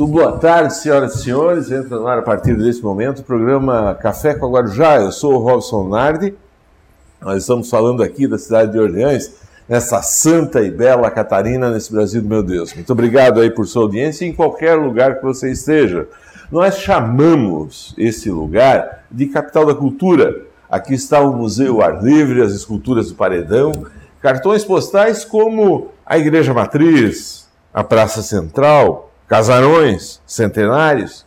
Muito boa tarde, senhoras e senhores. Entra no ar a partir desse momento o programa Café com a Guarujá. Eu sou o Robson Nardi. Nós estamos falando aqui da cidade de Orleans, nessa santa e bela Catarina, nesse Brasil do meu Deus. Muito obrigado aí por sua audiência em qualquer lugar que você esteja. Nós chamamos esse lugar de capital da cultura. Aqui está o Museu Ar Livre, as esculturas do Paredão, cartões postais como a Igreja Matriz, a Praça Central, casarões centenários.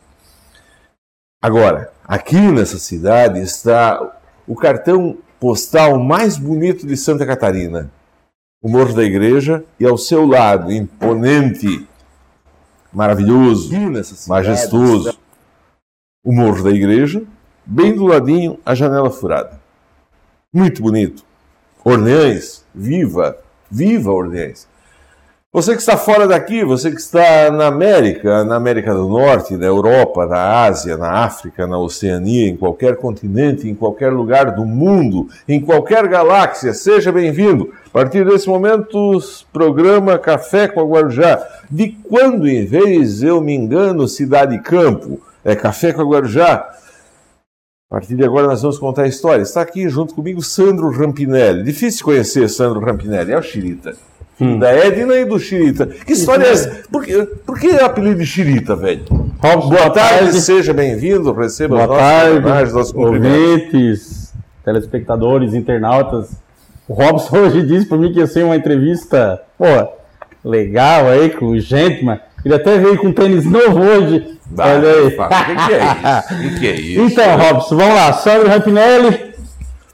Agora, aqui nessa cidade está o cartão postal mais bonito de Santa Catarina, o Morro da Igreja, e ao seu lado, imponente, maravilhoso, majestoso, o Morro da Igreja, bem do ladinho, a janela furada. Muito bonito. Orleans, viva, viva Orleans. Você que está fora daqui, você que está na América, na América do Norte, na Europa, na Ásia, na África, na Oceania, em qualquer continente, em qualquer lugar do mundo, em qualquer galáxia, seja bem-vindo. A partir desse momento, programa Café com a Guarujá. De quando em vez eu me engano, cidade campo, é Café com a Guarujá. A partir de agora nós vamos contar a história. Está aqui junto comigo Sandro Rampinelli. Difícil conhecer Sandro Rampinelli, é o Xirita. Hum. Da Edna e do Xirita. Que história é essa? Por que, por que é o apelido de Xirita, velho? Robson, boa, tarde, tarde, seja bem-vindo, receba boa os nossos ouvintes, telespectadores, internautas. O Robson hoje disse para mim que ia ser uma entrevista, pô, legal aí, com gente, mas ele até veio com tênis novo hoje. Olha aí. O que, que, é isso? O que, que é isso? Então, Robson, vamos lá. Sandro Rampinelli,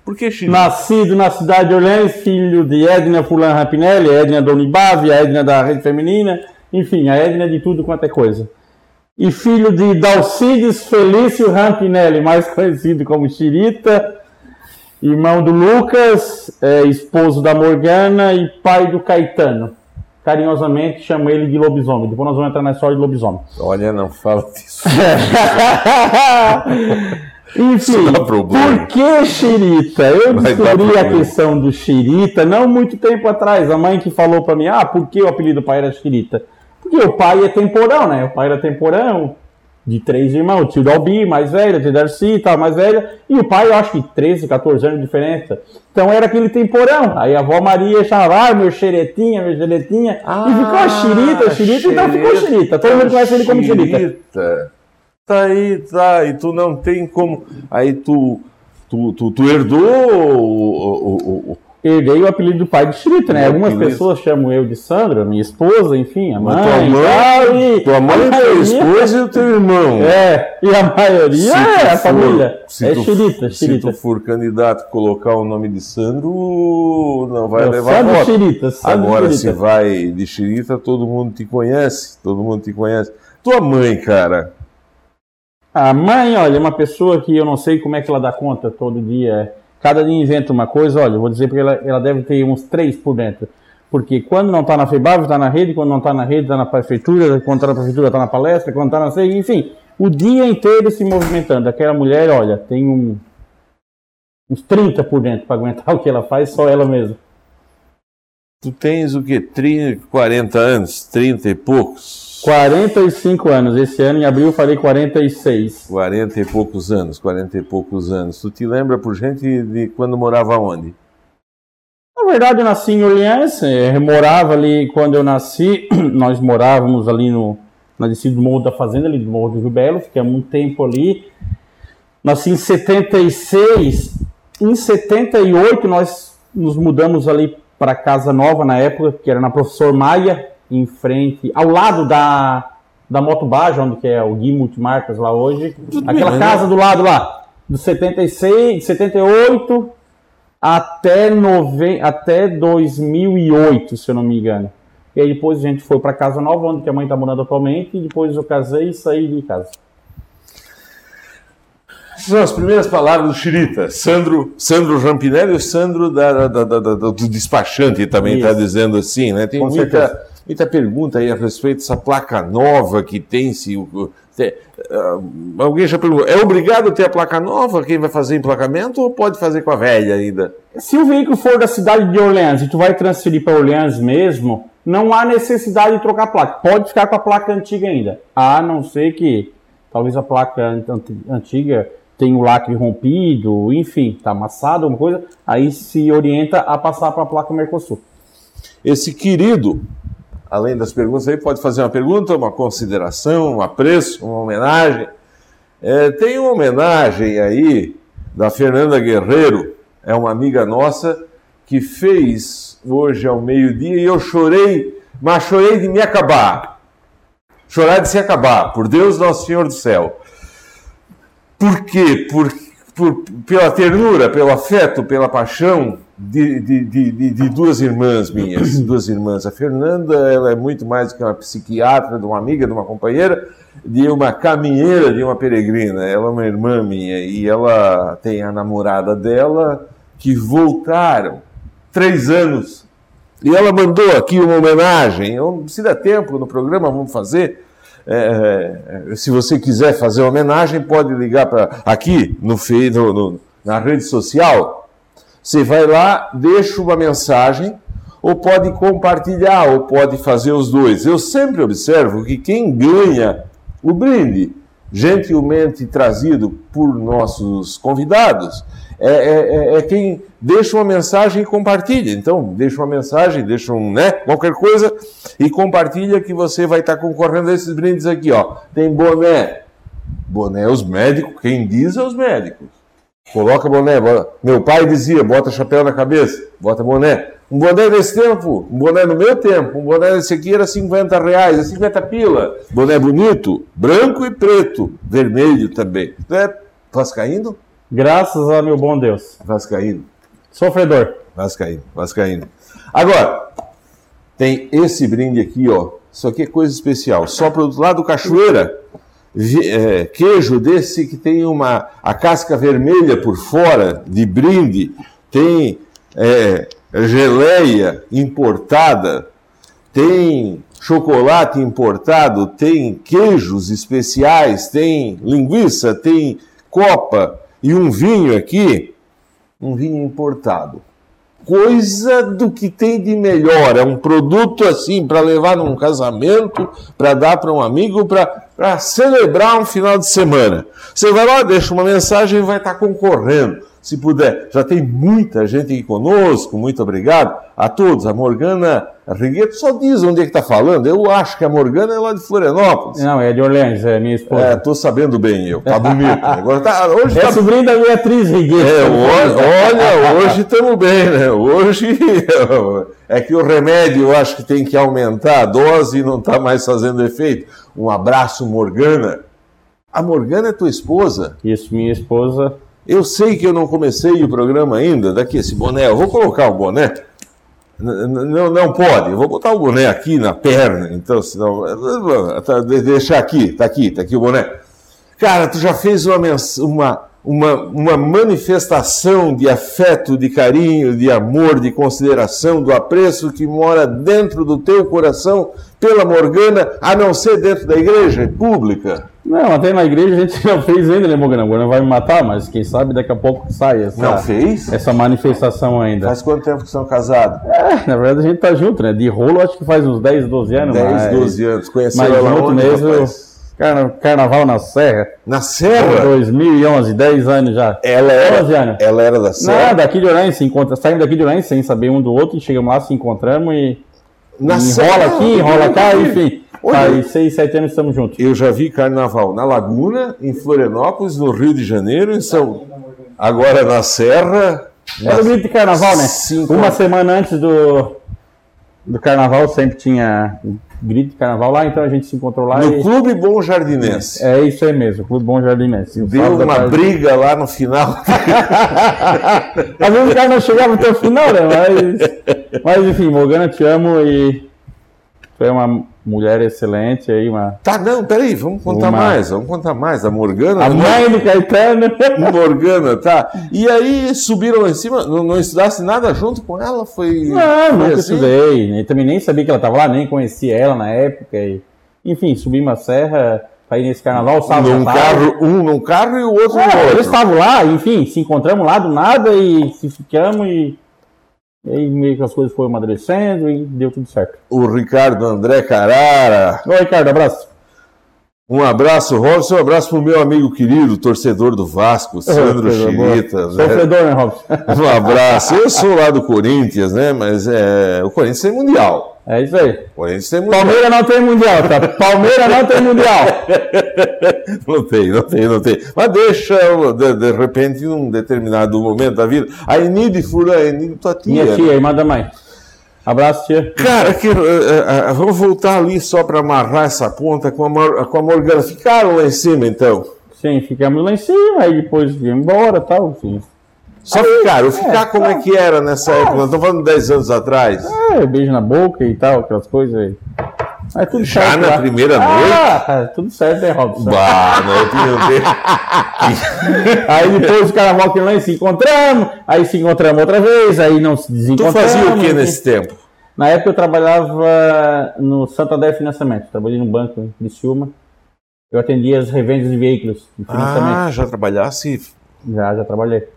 por que Chile? Nascido na cidade de Orleans, filho de Edna Fulan Rapinelli, Edna Donibavi, a Edna da Rede Feminina, enfim, a Edna de tudo quanto é coisa. E filho de Dalcides Felício Rampinelli, mais conhecido como Chirita, irmão do Lucas, é, esposo da Morgana e pai do Caetano. Carinhosamente chama ele de lobisomem. Depois nós vamos entrar na história de lobisomem. Olha, não fala disso. Enfim, por que xirita? Eu descobri a questão do xirita não muito tempo atrás. A mãe que falou para mim, ah, por que o apelido do pai era xirita? Porque o pai é temporão, né? O pai era temporão, de três irmãos. O tio Dalbi, mais velho, o tio Darcy, tal, mais velha. E o pai, eu acho que 13, 14 anos de diferença. Então era aquele temporão. Aí a avó Maria chamava, ah, meu xeretinha, meu xeretinha. Ah, e ficou a xirita, xirita, então ficou xirita. Todo mundo conhece ele como xirita. Tá aí, tá, e tu não tem como. Aí tu, tu, tu, tu herdou o, Herdei o apelido do pai de Distrito, né? Algumas pessoas chamam eu de Sandra, minha esposa, enfim, a mãe. Mas tua mãe, e, tua mãe, tua esposa e o teu irmão. É, e a maioria é a for, família. é tu, Xirita, Xirita. Se tu for candidato a colocar o nome de Sandro, não vai eu levar voto. Sandro Agora, Xirita. se vai de Xirita, todo mundo te conhece, todo mundo te conhece. Tua mãe, cara, a mãe, olha, é uma pessoa que eu não sei como é que ela dá conta todo dia. Cada dia inventa uma coisa, olha, vou dizer porque ela, ela deve ter uns três por dentro. Porque quando não está na FEBAV, está na rede, quando não está na rede, está na prefeitura, quando está na prefeitura, está na palestra, quando está na CEI, enfim, o dia inteiro se movimentando. Aquela mulher, olha, tem um, uns 30 por dentro para aguentar o que ela faz, só ela mesma. Tu tens o que? 30, 40 anos, 30 e poucos? 45 anos. Esse ano, em abril, eu falei 46. 40 e poucos anos, 40 e poucos anos. Tu te lembra, por gente, de quando morava onde? Na verdade, eu nasci em Orleans, eu eh, morava ali quando eu nasci, nós morávamos ali no, na descida do Morro da Fazenda, ali do Morro do Rio Belo, ficamos um tempo ali. Nasci em 76, em 78 nós nos mudamos ali para Casa Nova na época, que era na Professor Maia, em frente, ao lado da, da Moto Baja, onde que é o Gui Multimarcas lá hoje. Tudo aquela bem, casa né? do lado lá, do 76, 78 até, nove, até 2008, se eu não me engano. E aí depois a gente foi para casa nova, onde que a mãe está morando atualmente, e depois eu casei e saí de casa. São as primeiras palavras do Chirita. Sandro, Sandro Rampinelli, o Sandro da, da, da, do despachante também está dizendo assim, né? Tem muita, muita pergunta aí a respeito dessa placa nova que tem. Se, te, uh, alguém já perguntou, é obrigado a ter a placa nova quem vai fazer emplacamento ou pode fazer com a velha ainda? Se o veículo for da cidade de Orleans e tu vai transferir para Orleans mesmo, não há necessidade de trocar a placa. Pode ficar com a placa antiga ainda, a não ser que talvez a placa antiga tenha o lacre rompido, enfim, está amassado, alguma coisa, aí se orienta a passar para a placa Mercosul. Esse querido, além das perguntas aí, pode fazer uma pergunta, uma consideração, um apreço, uma homenagem. É, tem uma homenagem aí da Fernanda Guerreiro, é uma amiga nossa que fez hoje ao meio-dia e eu chorei, mas chorei de me acabar. Chorar de se acabar, por Deus Nosso Senhor do Céu. Por quê? Por, por, pela ternura, pelo afeto, pela paixão de, de, de, de, duas irmãs minhas, duas irmãs. A Fernanda, ela é muito mais do que uma psiquiatra, de uma amiga, de uma companheira, de uma caminheira, de uma peregrina. Ela é uma irmã minha e ela tem a namorada dela que voltaram três anos. E ela mandou aqui uma homenagem. Eu, se der tempo no programa, vamos fazer. É, é, se você quiser fazer homenagem, pode ligar para aqui no, no, no, na rede social. Você vai lá, deixa uma mensagem, ou pode compartilhar, ou pode fazer os dois. Eu sempre observo que quem ganha o brinde, gentilmente trazido por nossos convidados, é, é, é, é, quem deixa uma mensagem e compartilha. Então, deixa uma mensagem, deixa um, né, qualquer coisa e compartilha que você vai estar concorrendo a esses brindes aqui, ó. Tem boné. Boné é os médicos, quem diz é os médicos. Coloca boné. Meu pai dizia, bota chapéu na cabeça, bota boné. Um boné desse tempo, um boné no meu tempo, um boné desse aqui era 50 reais, é 50 pila. Boné bonito, branco e preto, vermelho também. É vascaíno? Graças a meu bom Deus. Vascaíno. Sofredor. Vascaíno, Vascaíno. Agora, tem esse brinde aqui, ó. Isso aqui é coisa especial. Só para o lado Cachoeira, é, queijo desse que tem uma a casca vermelha por fora de brinde, tem é, geleia importada, tem chocolate importado, tem queijos especiais, tem linguiça, tem copa, e um vinho aqui, um vinho importado. Coisa do que tem de melhor. É um produto assim para levar num casamento, para dar para um amigo, para celebrar um final de semana. Você vai lá, deixa uma mensagem e vai estar tá concorrendo se puder. Já tem muita gente aqui conosco, muito obrigado a todos. A Morgana Rigueto só diz onde é que está falando. Eu acho que a Morgana é lá de Florianópolis. Não, é de Orleans, é minha esposa. É, estou sabendo bem eu. Tá bonito. Agora tá, hoje é tá... sobrinho da Beatriz Rigueto. É, olha, hoje estamos bem, né? Hoje é que o remédio eu acho que tem que aumentar a dose e não está mais fazendo efeito. Um abraço, Morgana. A Morgana é tua esposa? Isso, minha esposa. Eu sei que eu não comecei o programa ainda, daqui esse boné, eu vou colocar o boné. Não, não pode, eu vou botar o boné aqui na perna, então, senão. Tá, deixar aqui, tá aqui, tá aqui o boné. Cara, tu já fez uma, uma, uma, uma manifestação de afeto, de carinho, de amor, de consideração, do apreço que mora dentro do teu coração pela Morgana, a não ser dentro da igreja pública? Não, até na igreja a gente não fez ainda, né, Morgana? Agora vai me matar, mas quem sabe daqui a pouco sai essa, não fez? essa manifestação ainda. Faz quanto tempo que são casados? É, na verdade a gente tá junto, né? De rolo acho que faz uns 10, 12 anos. 10, mas... 12 anos. Conheceu mas junto onde, mesmo. Carna, carnaval na Serra. Na Serra? 2011, 10 anos já. Ela era, 11 anos. Ela era da Serra? Não, daqui de Orães, se encontra, saímos daqui de Orães sem saber um do outro, e chegamos lá, se encontramos e na enrola Serra, aqui, enrola cá, enfim. Faz seis, sete anos estamos juntos. Eu já vi carnaval na Laguna, em Florianópolis, no Rio de Janeiro, em São. Agora na Serra. Era o grito de carnaval, né? Cinco... Uma semana antes do, do carnaval sempre tinha grito de carnaval lá, então a gente se encontrou lá. No e... Clube Bom Jardinense. É, é isso aí mesmo, Clube Bom Jardinense. Deu uma tarde... briga lá no final. Às vezes o cara não chegava até o final, né? Mas, mas enfim, Morgana, te amo e foi uma mulher excelente aí, uma. Tá, não, peraí, vamos contar uma... mais, vamos contar mais. A Morgana. A mãe do Caetano. Morgana, tá. E aí subiram lá em cima, não, não estudasse nada junto com ela? Foi. Não, nunca assim? estudei. também nem sabia que ela estava lá, nem conhecia ela na época. E... Enfim, subi uma serra para ir nesse carnaval, sábado num carro, Um num carro e o outro é, no outro. Eles estavam lá, enfim, se encontramos lá do nada e se ficamos e E aí meio que as coisas foram amadurecendo e deu tudo certo. O Ricardo André Carara. Oi, Ricardo, abraço. Um abraço, Robson, um abraço para o meu amigo querido, torcedor do Vasco, Sandro Chirita. Né? Sofredor, né, Robson? Um abraço. Eu sou lá do Corinthians, né? Mas é, o Corinthians tem Mundial. É isso aí. Corinthians tem Mundial. Palmeiras não tem Mundial, tá? Palmeiras não tem Mundial. não tem, não tem, não tem. Mas deixa, de, de repente, em um determinado momento da vida, a Enide Fura, a Enide tua tia. Minha tia, irmã da mãe. Abraço, tia. Cara, que, uh, uh, vamos voltar ali só para amarrar essa ponta com a, com a Morgana. Ficaram lá em cima, então? Sim, ficamos lá em cima, aí depois viemos embora tal. Sim. Só aí, ficaram. Ficar é, como é que era nessa época? Nós estamos falando 10 anos atrás. É, beijo na boca e tal, aquelas coisas aí. É tudo Já certo, na lá. primeira ah, noite? Ah, tudo certo, né, Robson? Bah, não, aí depois os caras voltam lá e se encontramos, aí se encontramos outra vez, aí não se desencontramos. Tu fazia o que nesse tempo? Na época eu trabalhava no Santander Financiamento, trabalhei no banco em Criciúma. Eu atendia as revendas de veículos de financiamento. Ah, já trabalhasse? Já, já trabalhei.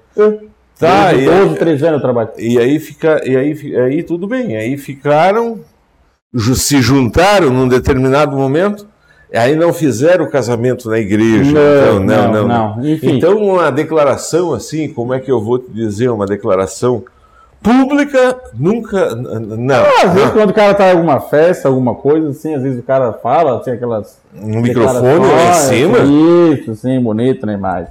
Tá, 12, 12 13 anos eu trabalho. E aí, fica, e aí, aí tudo bem, aí ficaram se juntaram num determinado momento, aí não fizeram o casamento na igreja. Não, então, não, não. não, não. Então, uma declaração assim, como é que eu vou te dizer? Uma declaração pública, nunca. Não. Ah, às vezes, quando o cara está em alguma festa, alguma coisa, assim, às vezes o cara fala, assim, aquelas. Um microfone lá em cima? Isso, assim, bonito, nem mais.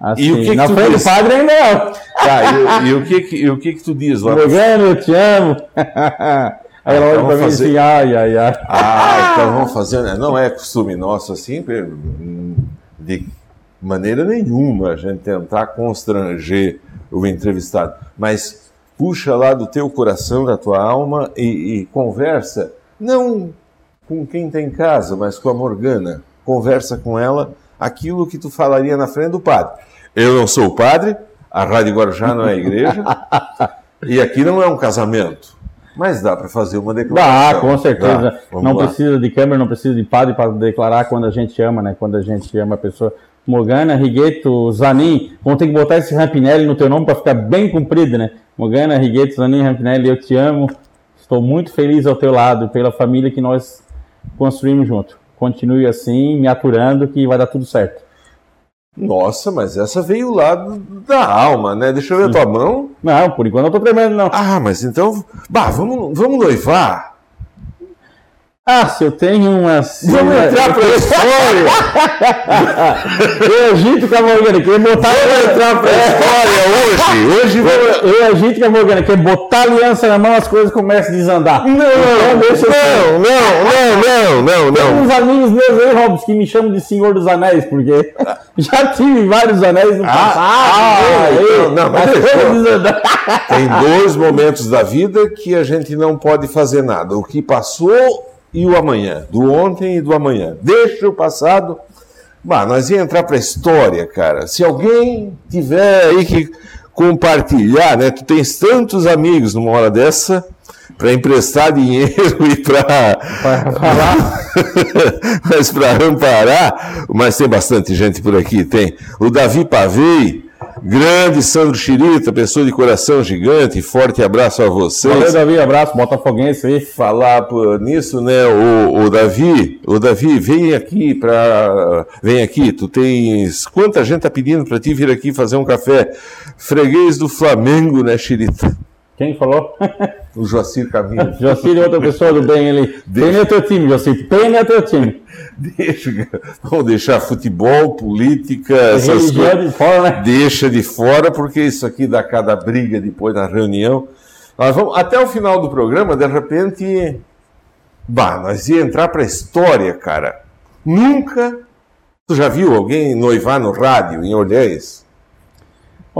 Assim, e o que, na que frente do padre ainda não. Tá, e, e, o que, e o que, que tu diz lá? Morgano, eu te amo. Aí ela olha para mim fazer... assim, ai, ai, ai. Ah, então vamos fazer. Né? Não é costume nosso assim, de maneira nenhuma a gente tentar constranger o entrevistado. Mas puxa lá do teu coração, da tua alma e, e conversa, não com quem tem casa, mas com a Morgana. Conversa com ela aquilo que tu falaria na frente do padre. Eu não sou o padre, a Rádio Guarujá não é a igreja, e aqui não é um casamento. Mas dá para fazer uma declaração. Dá, com certeza. Dá. Não lá. precisa de câmera, não precisa de padre para declarar quando a gente ama, né? Quando a gente ama a pessoa. Morgana, Rigueto, Zanin, vão ter que botar esse Rampinelli no teu nome para ficar bem comprido, né? Morgana, Rigueto, Zanin, Rampinelli, eu te amo. Estou muito feliz ao teu lado, pela família que nós construímos junto. Continue assim, me aturando, que vai dar tudo certo. Nossa, mas essa veio lá da alma, né? Deixa eu ver a tua mão. Não, por enquanto eu tô tremendo, não. Ah, mas então. Bah, vamos, vamos noivar. Ah, se eu tenho umas. Vamos entrar pra história! eu agito com a Morgana, quer botar. Vamos entrar pra história hoje! Hoje vamos. Eu agito com a Morgana, quer botar aliança na mão, as coisas começam a desandar. Não, então, não, não, não, não, não, Tem uns amigos meus aí, Robson, que me chamam de Senhor dos Anéis, porque já tive vários anéis no ah, passado. Ah, ah então, não, mas Tem dois momentos da vida que a gente não pode fazer nada. O que passou e o amanhã, do ontem e do amanhã. Deixa o passado. Bah, nós ia entrar para a história, cara. Se alguém tiver aí que compartilhar, né? Tu tens tantos amigos numa hora dessa para emprestar dinheiro e para mas para amparar, mas tem bastante gente por aqui, tem. O Davi Pavei, Grande Sandro Chirita, pessoa de coração gigante, forte abraço a vocês. Valeu, Davi, abraço, botafoguense aí. Falar por, nisso, né, o, o Davi, o Davi, vem aqui para, vem aqui, tu tens, quanta gente tá pedindo para ti vir aqui fazer um café? Freguês do Flamengo, né, Chirita? Quem falou? O Joacir Caminho. Joacir é outra pessoa do bem ali. Deixa... Pena é teu time, Joacir. Pena é teu time. Deixa, vamos deixar futebol, política, essas coisas. de fora, né? Deixa de fora, porque isso aqui dá cada briga depois na reunião. Nós vamos, até o final do programa, de repente, bah, nós ia entrar para a história, cara. Nunca. Tu já viu alguém noivar no rádio em Olhães?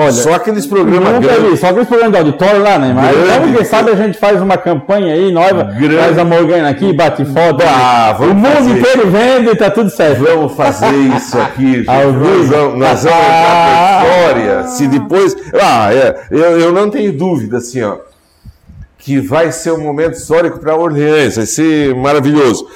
Olha, só aqueles programas grandes. só aqueles programas de auditório lá, né? Mas então, quem sabe a gente faz uma campanha aí, nós faz a Morgana aqui, bate foto. Ah, o mundo fazer. inteiro vende e tá tudo certo. Vamos fazer isso aqui, gente. nós vamos, nós vamos ah, história. Se depois. Ah, é, eu, eu não tenho dúvida, assim, ó, que vai ser um momento histórico para Orleans, vai ser maravilhoso.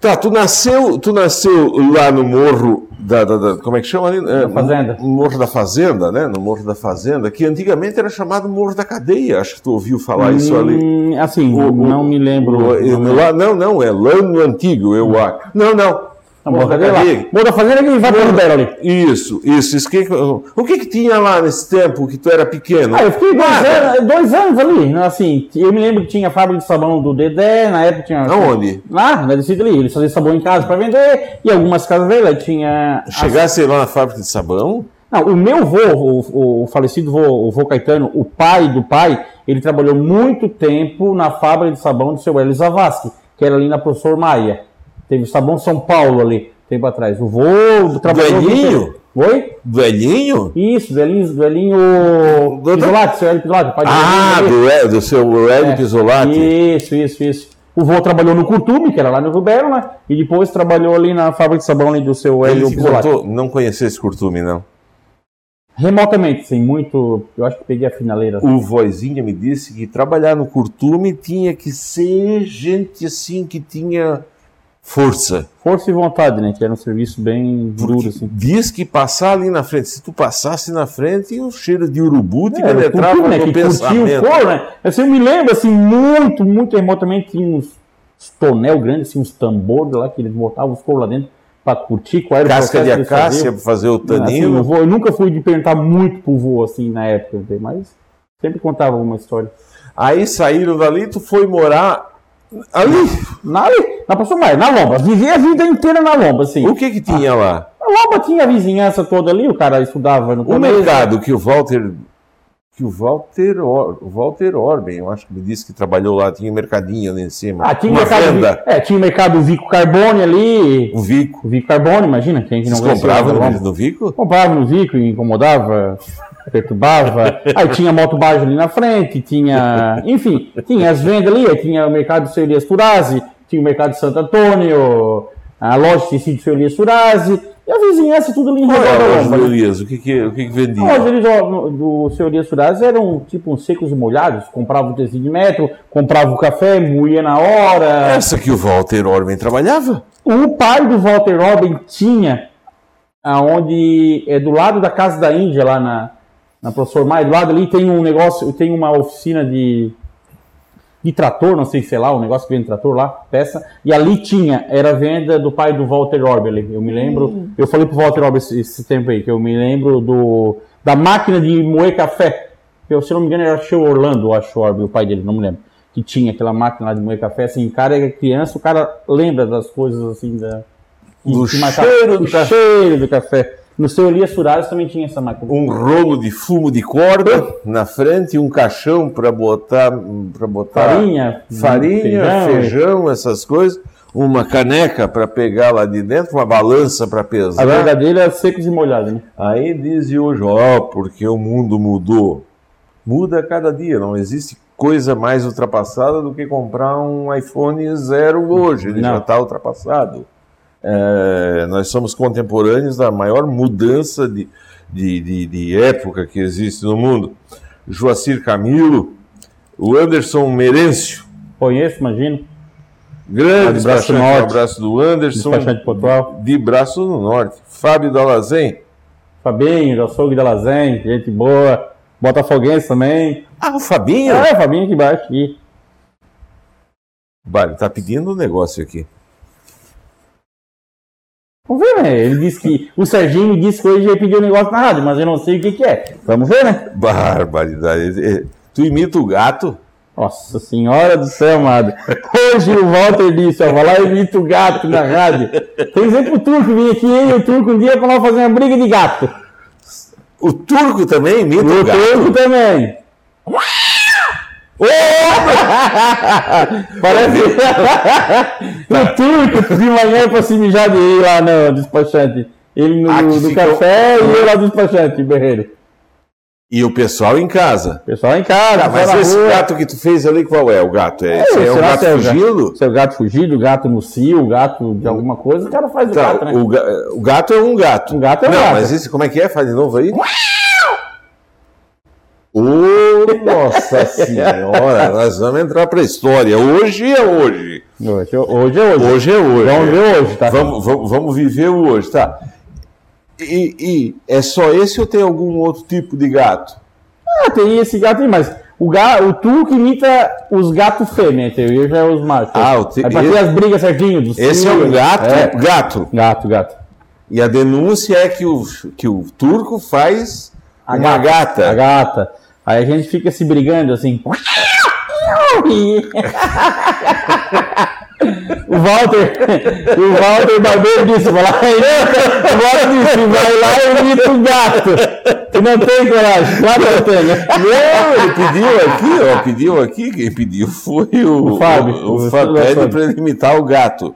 Tá, tu nasceu, tu nasceu lá no Morro da, da, da, como é que chama ali? Da Fazenda. No Morro da Fazenda, né? No Morro da Fazenda, que antigamente era chamado Morro da Cadeia. Acho que tu ouviu falar hum, isso ali. Assim, o, não me lembro. O, lá, não, não, é lá no antigo, eu acho. Não, não. Morro da Cadeia. Morro da Fazenda que vai para o Ribeiro ali. Isso, isso. isso que, o que que tinha lá nesse tempo que tu era pequeno? Ah, eu fiquei dois, anos, dois anos ali, né, assim. Eu me lembro que tinha a fábrica de sabão do Dedé, na época tinha... Aonde? Lá, na descida ali. Eles faziam sabão em casa para vender, e algumas casas dele tinha... Chegasse as... lá na fábrica de sabão? Não, o meu avô, o, o, falecido vô, o vô Caetano, o pai do pai, ele trabalhou muito tempo na fábrica de sabão do seu Hélio Zavascki, que era ali na Professor Maia. Teve sabão São Paulo ali tempo atrás. O vô trabalhou. Velhinho? Oi? Velhinho? Isso, velhinho, velhinho do... Pisolati, seu Hélio Pisolati. Ah, do, é, do seu Hélio é, Pisolati. Isso, isso, isso. O vô trabalhou no Curtume, que era lá no Rubero, né? E depois trabalhou ali na fábrica de sabão ali do seu Hélio Pisolati. Não conhecia esse Curtume, não. Remotamente, sim, muito. Eu acho que peguei a finaleira. O vozinha me disse que trabalhar no Curtume tinha que ser gente assim que tinha força. Força e vontade, né? Que era um serviço bem duro, assim. Diz que passar ali na frente, se tu passasse na frente, o cheiro de urubu te é, penetrava curti, né? no que pensamento. O couro, né? Assim, eu me lembro, assim, muito, muito remotamente, tinha uns, uns tonel grandes, assim, uns tambores lá, que eles botavam os couros lá dentro para curtir qual era Casca o de acácia para fazer o tanino. Assim, eu, vou, eu, nunca fui de perguntar muito pro vô, assim, na época, mas sempre contava alguma história. Aí saíram dali, tu foi morar Ali? Na, ali, na Pastor Maia, na Lomba. Vivia a vida inteira na Lomba, assim. O que que tinha ah, lá? A Lomba tinha a vizinhança toda ali, o cara estudava no O mercado que o Walter que o Walter, Or, o Walter Orben, eu acho que me disse que trabalhou lá, tinha um mercadinho ali em cima. Ah, tinha uma mercado, venda. É, tinha o mercado Vico Carbone ali. O Vico. O Vico Carbone, imagina, quem que não Vocês comprava no, no Vico? Comprava no Vico, incomodava perturbava. Aí tinha moto baixo ali na frente, tinha. Enfim, tinha as vendas ali, tinha o mercado de seu Elias Furazi, tinha o mercado de Santo Antônio, a loja de tecido do seu Elias Furazi, e a vizinhança tudo ali em redor da loja. do Elias, o que que, o que, que vendia? A loja do, do seu Elias Furazi eram tipo uns secos e molhados, comprava o tecido de metro, comprava o café, moía na hora. Essa que o Walter Orben trabalhava? O pai do Walter Orben tinha aonde é do lado da casa da Índia lá na na Professor Maia, do lado ali tem um negócio, tem uma oficina de, de trator, não sei se é lá, um negócio que vende trator lá, peça, e ali tinha, era venda do pai do Walter Orbel, eu me lembro, hum. eu falei pro Walter Orbel esse, esse, tempo aí, que eu me lembro do, da máquina de moer café, eu, se não me engano era o Orlando, acho Orbel, o pai dele, não me lembro, que tinha aquela máquina lá de moer café, assim, o cara é criança, o cara lembra das coisas assim, da... Do cheiro, do, cheiro do café. No seu Elias Furares também tinha essa máquina. Um rolo de fumo de corda na frente, um caixão para botar, para botar farinha, farinha, feijão, feijão, essas coisas. Uma caneca para pegar lá de dentro, uma balança para pesar. A verdadeira é secos e molhados, né? Aí dizem hoje, ó, oh, porque o mundo mudou. Muda a cada dia, não existe coisa mais ultrapassada do que comprar um iPhone zero hoje, ele não. já está ultrapassado. É, nós somos contemporâneos da maior mudança de, de, de, de, época que existe no mundo. Joacir Camilo, o Anderson Merêncio. Conheço, imagino. Grande de braço, norte, um abraço do Anderson. De, de Braço do Norte. Fábio Dalazen. Fabinho, do açougue Dalazen, gente boa. Botafoguense também. Ah, o Fabinho? É, o Fabinho aqui embaixo. Aqui. Vale, tá pedindo um negócio aqui. Vamos ver, né? Ele disse que. O Serginho disse que hoje ia pedir um negócio na rádio, mas eu não sei o que, que é. Vamos ver, né? Barbaridade. Tu imita o gato? Nossa senhora do céu, amado. Hoje o Walter disse, ó, vai lá e imita o gato na rádio. Tem dizer pro Turco vir aqui, hein? O Turco um dia pra nós fazer uma briga de gato. O Turco também imita o, o gato? O Turco também. Parece o turco de manhã para se mijar de ir lá no despachante. Ele no, no ficou... café e eu lá no despachante, Berreiro. E o pessoal em casa. Pessoal em casa. Ah, mas esse rua. gato que tu fez ali, qual é? O gato? É, é, é o gato é fugido? Se é o gato fugido, o gato no cio, o gato de alguma coisa, o cara faz tá, o gato, né? O, o, gato é um gato. O gato é um Não, gato. mas esse, como é que é? Faz de novo aí. Oh, nossa senhora, nós vamos entrar para a história. Hoje é hoje. Hoje, hoje é hoje. Hoje é hoje. Vamos ver hoje, tá? Vamos, vamos, vamos viver o hoje, tá? E, e é só esse ou tem algum outro tipo de gato? Ah, tem esse gato aí, mas o, gato, o turco imita os gatos fêmeas, entendeu? Eu já é os machos. Ah, o te- Aí pra ter esse- as brigas certinho. dos Esse é um filhos. gato, É. gato. Gato, gato. E a denúncia é que o, que o turco faz A uma gata. A gata. Aí a gente fica se brigando assim. O Walter, o Walter Barbeiro disse, vai lá, o disse, vai lá e imita o gato. Tu não tem coragem, claro que eu tenho. Não, ele pediu aqui, ó, pediu aqui, quem pediu foi o, O Fábio, o, o Fábio Fábio. para ele imitar o gato.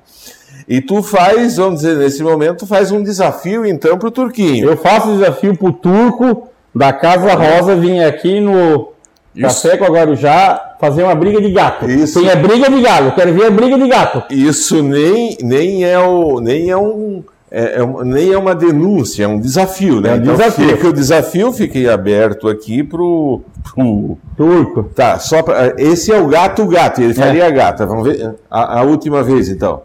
E tu faz, vamos dizer, nesse momento, tu faz um desafio então pro Turquinho. Eu faço o desafio pro turco da Casa Rosa vir aqui no Café com Guarujá fazer uma briga de gato. Isso. Tem a briga de gato, eu quero ver a briga de gato. Isso nem, nem é o nem é um é, é nem é uma denúncia, é um desafio, né? É um então desafio. fica o desafio, fiquei aberto aqui pro, pro Turco. Tá, só pra, esse é o gato gato, ele faria a gata. Vamos ver a, a última vez então.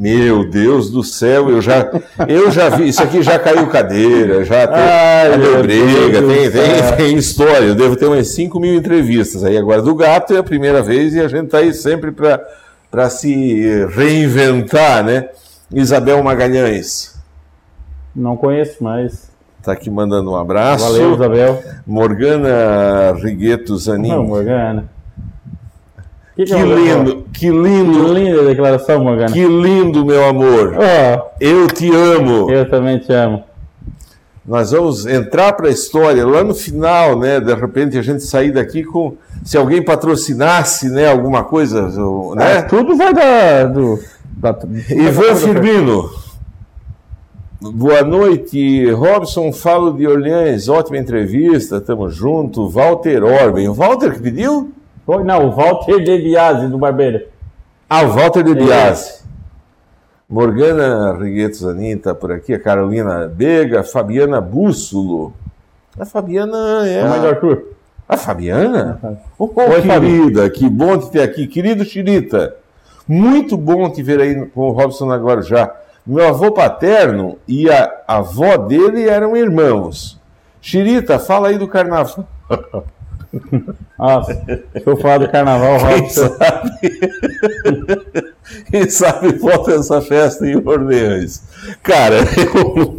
Meu Deus do céu, eu já, eu já vi, isso aqui já caiu cadeira, já tem, Ai, deu briga, tem, tem, tem história, eu devo ter umas 5 mil entrevistas aí. Agora, do gato é a primeira vez e a gente tá aí sempre para se reinventar, né? Isabel Magalhães, Não conheço, mas. tá aqui mandando um abraço. Valeu, Isabel. Morgana Rigueto Zanin. Não, Morgana. Que, Que uma- lindo, que Que lindo, linda declaração, Morgana. que lindo, meu amor. Ó, Eu te amo. eu também te amo. Nós vamos entrar para a história lá no final, né? De repente a gente sair daqui com se alguém patrocinasse, né? Alguma coisa, né? tudo vai da. Do, da Ivan Firmino. Boa noite, Robson. Falo de Orleans, ótima entrevista, tamo junto. Walter Orben. O Walter que pediu? Foi, não, o Walter De Biasi, do Barbeiro. Ah, o Walter de Biasi. Morgana Rigueto Zanin está por aqui, a Carolina Bega, Fabiana Bússolo. A Fabiana é. É o mãe do A, Arthur. a Fabiana? Oh, Oi, querida, que bom te ter aqui. Querido Chirita, muito bom te ver aí com o Robson agora já. Meu avô paterno e a avó dele eram irmãos. Chirita, fala aí do carnaval. Nossa, se eu falar do carnaval, Quem Robson. sabe, quem sabe volta essa festa em Orleans. Cara, eu...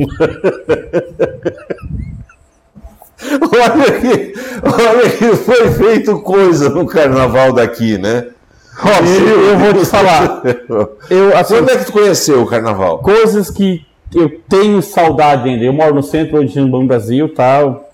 olha, que, olha que foi feito coisa no carnaval daqui, né? Eu, eu vou te falar. Eu, assim, Quando é que tu conheceu o carnaval? coisas que eu tenho saudade ainda. Eu moro no centro hoje no Brasil tal.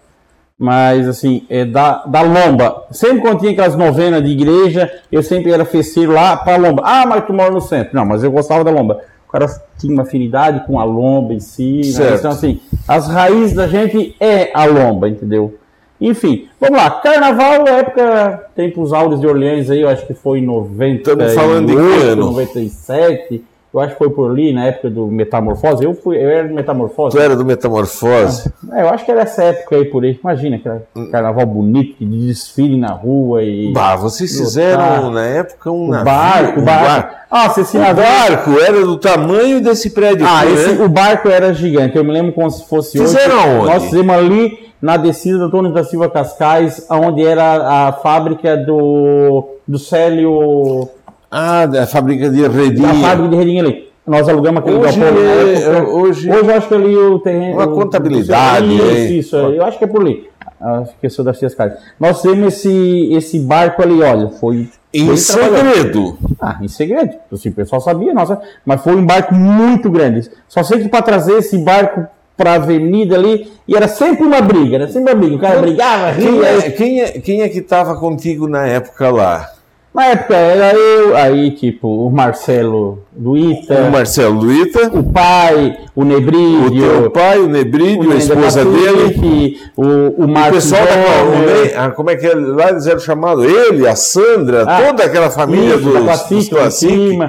Mas assim, é da, da Lomba. Sempre quando tinha aquelas novenas de igreja, eu sempre era festeiro lá pra Lomba. Ah, mas tu mora no centro. Não, mas eu gostava da Lomba. O cara tinha uma afinidade com a Lomba em si. né? Então, assim, as raízes da gente é a Lomba, entendeu? Enfim, vamos lá. Carnaval, época, tempos áureos de Orleans aí, eu acho que foi em 90. Estamos falando de que ano? 97. Eu acho que foi por ali, na época do Metamorfose. Eu, fui, eu era do Metamorfose. Tu era do Metamorfose? É, eu acho que era essa época aí por aí. Imagina, aquele carnaval bonito, de desfile na rua e. Bah, vocês fizeram na época um o navio, barco, um o barco. Nossa, esse O navio. barco era do tamanho desse prédio Ah, aqui, esse, né? o barco era gigante. Eu me lembro como se fosse Fizeram hoje. aonde? Nós fizemos ali na descida do Antônio da Silva Cascais, onde era a fábrica do, do Célio. Ah, da fábrica de Da redinha. fábrica de redinha ali. Nós alugamos aquele Hoje galpão na é- época. hoje- hoje eu acho que ali o terreno. Uma o- contabilidade, Isso, hein? isso. Eu acho que é por ali. Acho que eu sou das Cascais. Nós temos esse, esse barco ali, olha, foi. Em segredo. Ah, em segredo. Assim, o pessoal sabia, nossa, mas foi um barco muito grande. Só sei que para trazer esse barco para a avenida ali, e era sempre uma briga, era sempre uma briga. O cara brigava, Quem ria. é, quem é, quem é que estava contigo na época lá? Na época era eu, aí tipo, o Marcelo do Ita, O Marcelo Luita, o pai, o o Nebrídio, teu pai, o Nebrídio, a esposa dele. o, o O Marcos pessoal da Gomes, Ney, ah, como é que é? lá eles eram chamados? Ele, a Sandra, Ah, toda aquela família Isso, dos, da dos Classic, Classic,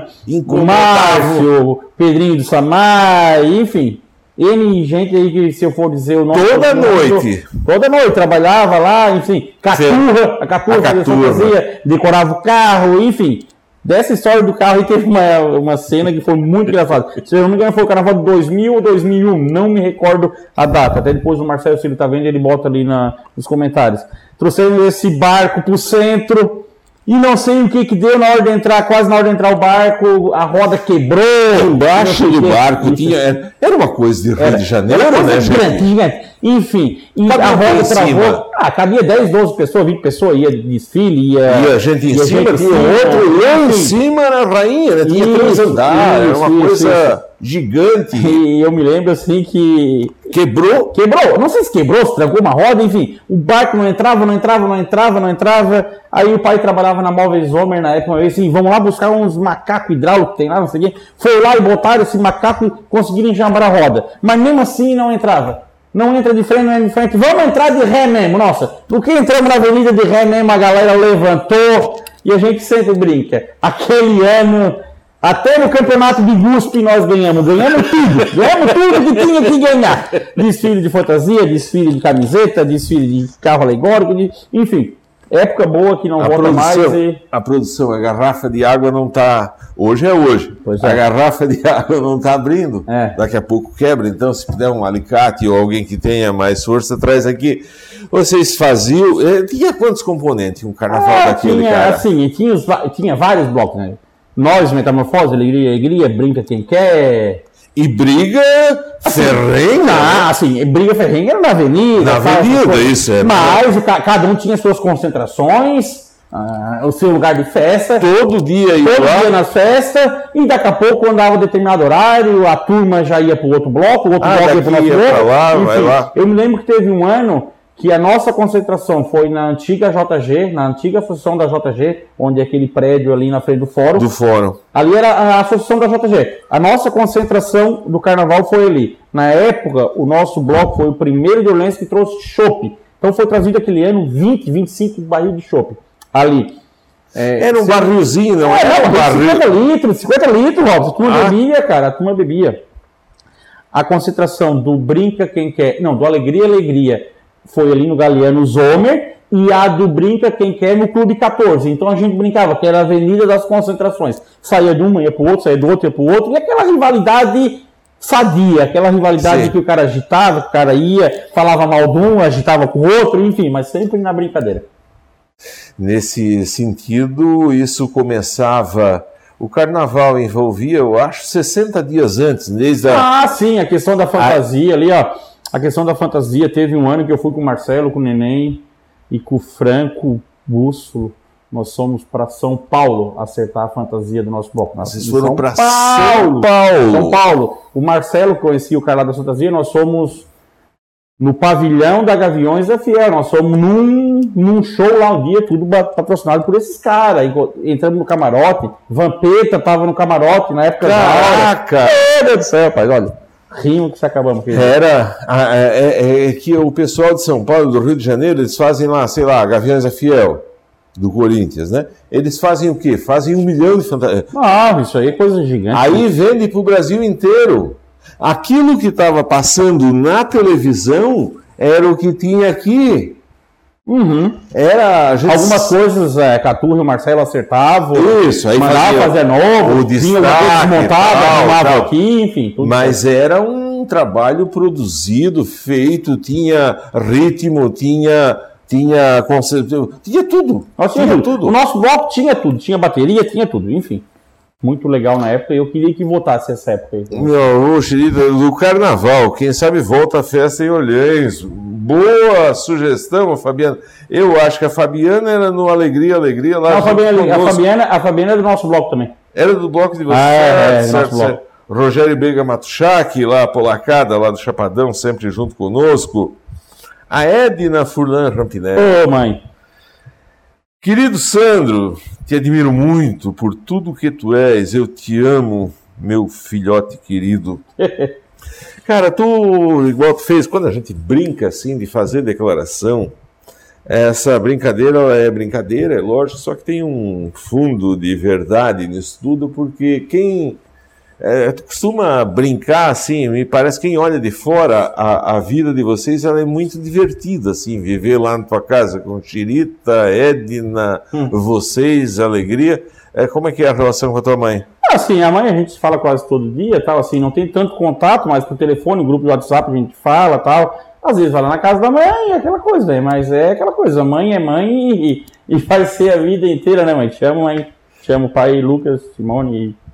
o. Márcio, o Pedrinho do Samar, enfim. N gente aí que, se eu for dizer o nome. Toda noite. Toda noite, trabalhava lá, enfim. Caturra, a Caturra A fazia Caturra. fantasia, decorava o carro, enfim. Dessa história do carro aí teve uma, uma cena que foi muito engraçada. Se eu não me engano, foi o carnaval de 2000 ou 2001, não me recordo a data. Até depois o Marcelo, se ele tá vendo, ele bota ali na, nos comentários. Trouxeram esse barco pro centro e não sei o que que deu na hora de entrar, quase na hora de entrar o barco, a roda quebrou. Embaixo do barco tinha. Era uma coisa de Rio de Janeiro, era né, coisa gente? grande, gigante. Enfim, e Cabia a roda travou. Ah, cabia 10, 12 pessoas, 20 pessoas, ia de desfile, ia. E a gente em cima, gente tinha ia, outro, lá em cima era a rainha, né? Tinha Isso, três andares, era isso, uma isso, coisa gigante. E eu me lembro assim que Quebrou. Quebrou, não sei se quebrou, se trancou uma roda, enfim. O barco não entrava, não entrava, não entrava, não entrava. Aí o pai trabalhava na Móveis Homer na época, uma vez assim, vamos lá buscar uns macacos hidráulicos que tem lá, não sei o quê. Foi lá e botaram esse macaco e conseguiram enjambar a roda. Mas mesmo assim não entrava. Não entra de frente, não entra de frente. Vamos entrar de ré mesmo, nossa. Do que entramos na avenida de ré mesmo, a galera levantou e a gente sempre brinca. Aquele ano, até no campeonato de GUSP nós ganhamos. Ganhamos tudo. Ganhamos tudo que tinha que ganhar. Desfile de fantasia, desfile de camiseta, desfile de carro alegórico, de- enfim. Época boa que não A volta mais produção, e... a produção, a garrafa de água não está. Hoje é hoje. Pois A é. garrafa de água não está abrindo. É. Daqui a pouco quebra. Então, se puder um alicate ou alguém que tenha mais força, traz aqui. Vocês faziam. eh, Tinha quantos componentes um carnaval Ah, daquele, tinha, cara? assim, tinha, os tinha vários blocos, né? Nós, Metamorfose, Alegria, Alegria, Brinca Quem Quer. E briga ferrenha. né? Ah, assim, briga ferrenha era na avenida. Na avenida, coisas. isso é. Mas cada um tinha suas concentrações, ah, o seu lugar de festa. Todo dia Todo igual. dia nas festas, e daqui a pouco, quando dava determinado horário, a turma já ia para o outro bloco, o outro Ah, bloco ia para o ia nosso bloco. lá, vai lá. Eu me lembro que teve um ano que a nossa concentração foi na antiga JG, na antiga associação da JG, onde é aquele prédio ali na frente do fórum. Do fórum. Ali era a associação da JG. A nossa concentração do carnaval foi ali. Na época, o nosso bloco foi o primeiro de Orleans que trouxe chopp. Então foi trazido aquele ano 20, 25 barril de chopp. Ali. É, Era um se- barrilzinho, não é, era um barril. 50 litros, 50 litros, Robson. A turma Ah. bebia, cara, a turma bebia. A concentração do Brinca Quem Quer, não, do Alegria Alegria, foi ali no Galeano Zomer, e a do Brinca Quem Quer no Clube 14. Então a gente brincava que era a avenida das concentrações. Saía de uma, ia pro outro, saía do outro, ia pro outro, e aquela rivalidade sadia, aquela rivalidade Sim. que o cara agitava, que o cara ia, falava mal de um, agitava com o outro, enfim, mas sempre na brincadeira. Nesse sentido, isso começava. O carnaval envolvia, eu acho, 60 dias antes, desde a. Ah, sim, a questão da fantasia ali, ó. A questão da fantasia, teve um ano que eu fui com o Marcelo, com o Neném e com o Franco Bússolo. Nós fomos para São Paulo acertar a fantasia do nosso bloco. Vocês foram para São Paulo. São Paulo. O Marcelo conhecia o cara da fantasia, nós fomos no pavilhão da Gaviões da Fiel. Nós fomos num, num show lá um dia, tudo patrocinado por esses caras. Entramos no camarote, Vampeta tava no camarote na época da hora. Caraca! Meu Deus do céu, rapaz, olha. Rimo que se acabamos. querido. Era é, é- é que o pessoal de São Paulo, do Rio de Janeiro, eles fazem lá, sei lá, Gaviões da Fiel, do Corinthians, né? Eles fazem o quê? Fazem um milhão de fantasias. Ah, isso aí é coisa gigante. Aí vende para o Brasil inteiro. Aquilo que estava passando na televisão era o que tinha aqui. Uhum. Era gente... Algumas coisas, é, Caturra e o Marcelo acertavam. Isso, aí mandava fazia fazer novo, o destaque, tal, arrumava aqui, enfim. Tudo Mas era um trabalho produzido, feito, tinha ritmo, tinha tinha conceito, tinha tudo. Nós tinha tinha tudo. O nosso bloco tinha tudo, tinha bateria, tinha tudo, enfim. Muito legal na época e eu queria que voltasse essa época aí. Ô, querida, do carnaval, quem sabe volta a festa em Olhães. Boa sugestão, Fabiana. Eu acho que a Fabiana era no Alegria, Alegria lá. Não, a, Fabiana, a. Fabiana, a Fabiana é do nosso bloco também. Era do bloco de vocês. Ah, é, é, certo, nosso certo. Rogério Bega Matuchak, lá, polacada, lá do Chapadão, sempre junto conosco. A Edna Furlan Rampinelli. Ô, mãe. Querido Sandro, te admiro muito por tudo que tu és. Eu te amo, meu filhote querido. Cara, tu, igual tu fez, quando a gente brinca assim de fazer declaração, essa brincadeira é brincadeira, é lógico, só que tem um fundo de verdade nisso tudo, porque quem é, tu costuma brincar assim, me parece que quem olha de fora a, a vida de vocês ela é muito divertida, assim, viver lá na tua casa com Chirita, Edna, vocês, alegria. É, como é que é a relação com a tua mãe? Assim, a mãe a gente fala quase todo dia, tal, assim, não tem tanto contato, mas por telefone, grupo de WhatsApp a gente fala, tal. Às vezes vai lá na casa da mãe, é aquela coisa, né? Mas é aquela coisa, mãe é mãe e, e vai ser a vida inteira, né, mãe? Te amo, mãe. Te amo, pai, Lucas, Simone e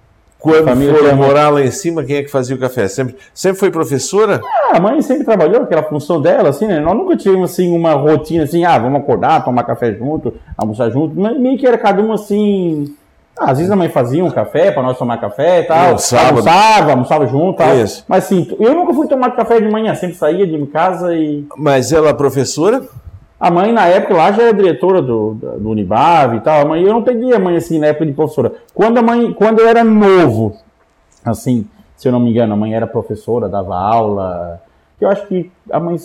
quando foi morar lá em cima, quem é que fazia o café? Sempre, sempre foi professora? Ah, a mãe sempre trabalhou, aquela função dela, assim, né? Nós nunca tivemos, assim, uma rotina, assim, ah, vamos acordar, tomar café junto, almoçar junto. Meio que era cada um, assim... Ah, às vezes a mãe fazia um café para nós tomar café e tal. sábado. Almoçava, almoçava junto tal. Isso. Mas, assim, eu nunca fui tomar café de manhã, sempre saía de casa e... Mas ela é professora? A mãe, na época, lá já era diretora do, do Unibav e tal. A mãe, eu não peguei a mãe, assim, na época de professora. Quando a mãe, quando eu era novo, assim, se eu não me engano, a mãe era professora, dava aula. Eu acho que a mãe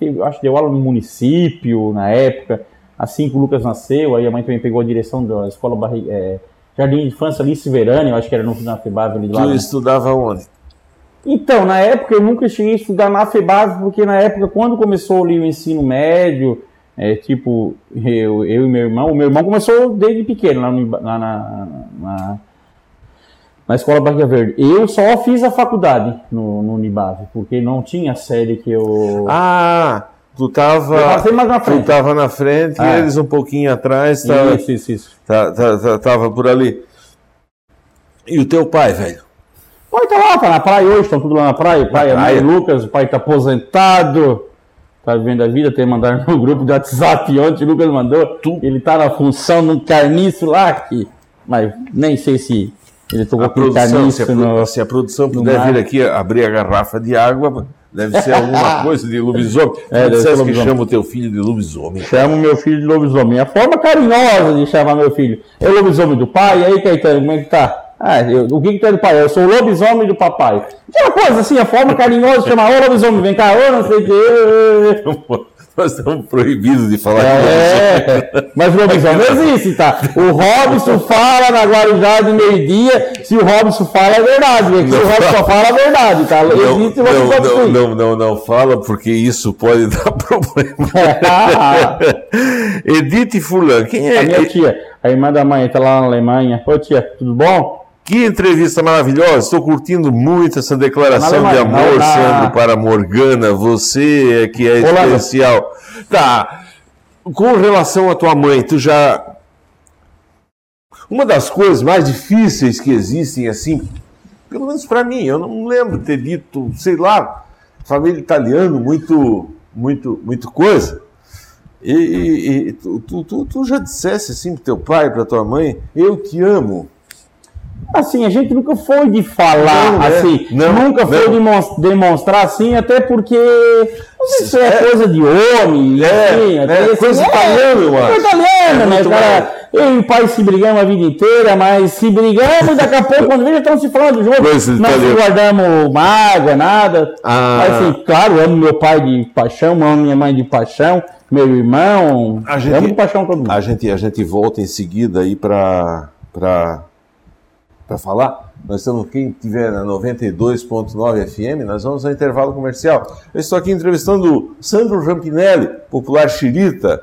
eu acho que deu aula no município na época. Assim que o Lucas nasceu, aí a mãe também pegou a direção da escola Barri, é, Jardim de Infância Alice Verani, eu acho que era no, na FEBAV ali do lado. Tu estudava onde? Então, na época eu nunca cheguei a estudar na FEBAV, porque na época, quando começou ali o ensino médio, é, tipo, eu, eu e meu irmão, o meu irmão começou desde pequeno lá, no, lá na, na na Escola Barriga Verde. Eu só fiz a faculdade no, no Unibave, porque não tinha série que eu. Ah! Tu tava, na frente. Tu tava na frente ah. e eles um pouquinho atrás. Tava, isso, isso, isso. Tá, tá, tá, tava por ali. E o teu pai, velho? O pai tá lá, tá na praia hoje, estão tudo lá na praia. O pai, é praia. Lucas, o pai tá aposentado, tá vivendo a vida, tem mandado no grupo de WhatsApp ontem, o Lucas mandou. Ele tá na função no carniço lá, que, mas nem sei se ele tocou a produção, se a, no, se a produção puder vir aqui abrir a garrafa de água, deve ser alguma coisa de lobisomem. É, deve que chama o teu filho de lobisomem. Chamo meu filho de lobisomem. A forma carinhosa de chamar meu filho. É o lobisomem do pai? E aí, Caetano, como é que tá? Ah, eu, o que que tu é do pai? Eu sou o lobisomem do papai. Aquela coisa assim, a forma carinhosa de chamar, ô lobisomem, vem cá, ô não sei o que. Nós estamos proibidos de falar é, Mas o lobisomem existe, tá? O Robson fala na Guarujá de meio-dia. Se o Robson fala, é verdade. Porque se o Robson só fala a verdade, tá? Existe não, não, não, não, não, não fala, porque isso pode dar problema. Edith Fulan, quem é? A minha tia, a irmã da mãe, está lá na Alemanha. Oi, tia, tudo bom? Que entrevista maravilhosa! Estou curtindo muito essa declaração de amor, Sandro, para Morgana. Você é que é Olá, especial. Tá. Com relação à tua mãe, tu já. Uma das coisas mais difíceis que existem, assim, pelo menos para mim, eu não lembro ter dito, sei lá, família italiana, muito, muito, muito coisa. E, e, e tu, tu, tu, tu já dissesse assim para teu pai, para tua mãe, eu te amo. Assim, a gente nunca foi de falar não, né? assim, não, nunca não. foi de demonstrar assim, até porque não sei se é, é coisa de homem, é, assim, é, assim, coisa é, italiana, eu acho. italiana, é né? Cara, eu e o pai se brigamos a vida inteira, mas se brigamos, daqui a pouco, quando veja, estamos se falando junto. Não se guardamos mágoa, nada. Ah. Mas assim, claro, amo meu pai de paixão, amo minha mãe de paixão, meu irmão, a gente, amo de paixão todo mundo. A gente, a gente volta em seguida aí para para falar. Nós estamos, quem tiver na 92.9 FM, nós vamos ao intervalo comercial. Eu estou aqui entrevistando Sandro Rampinelli, popular xirita,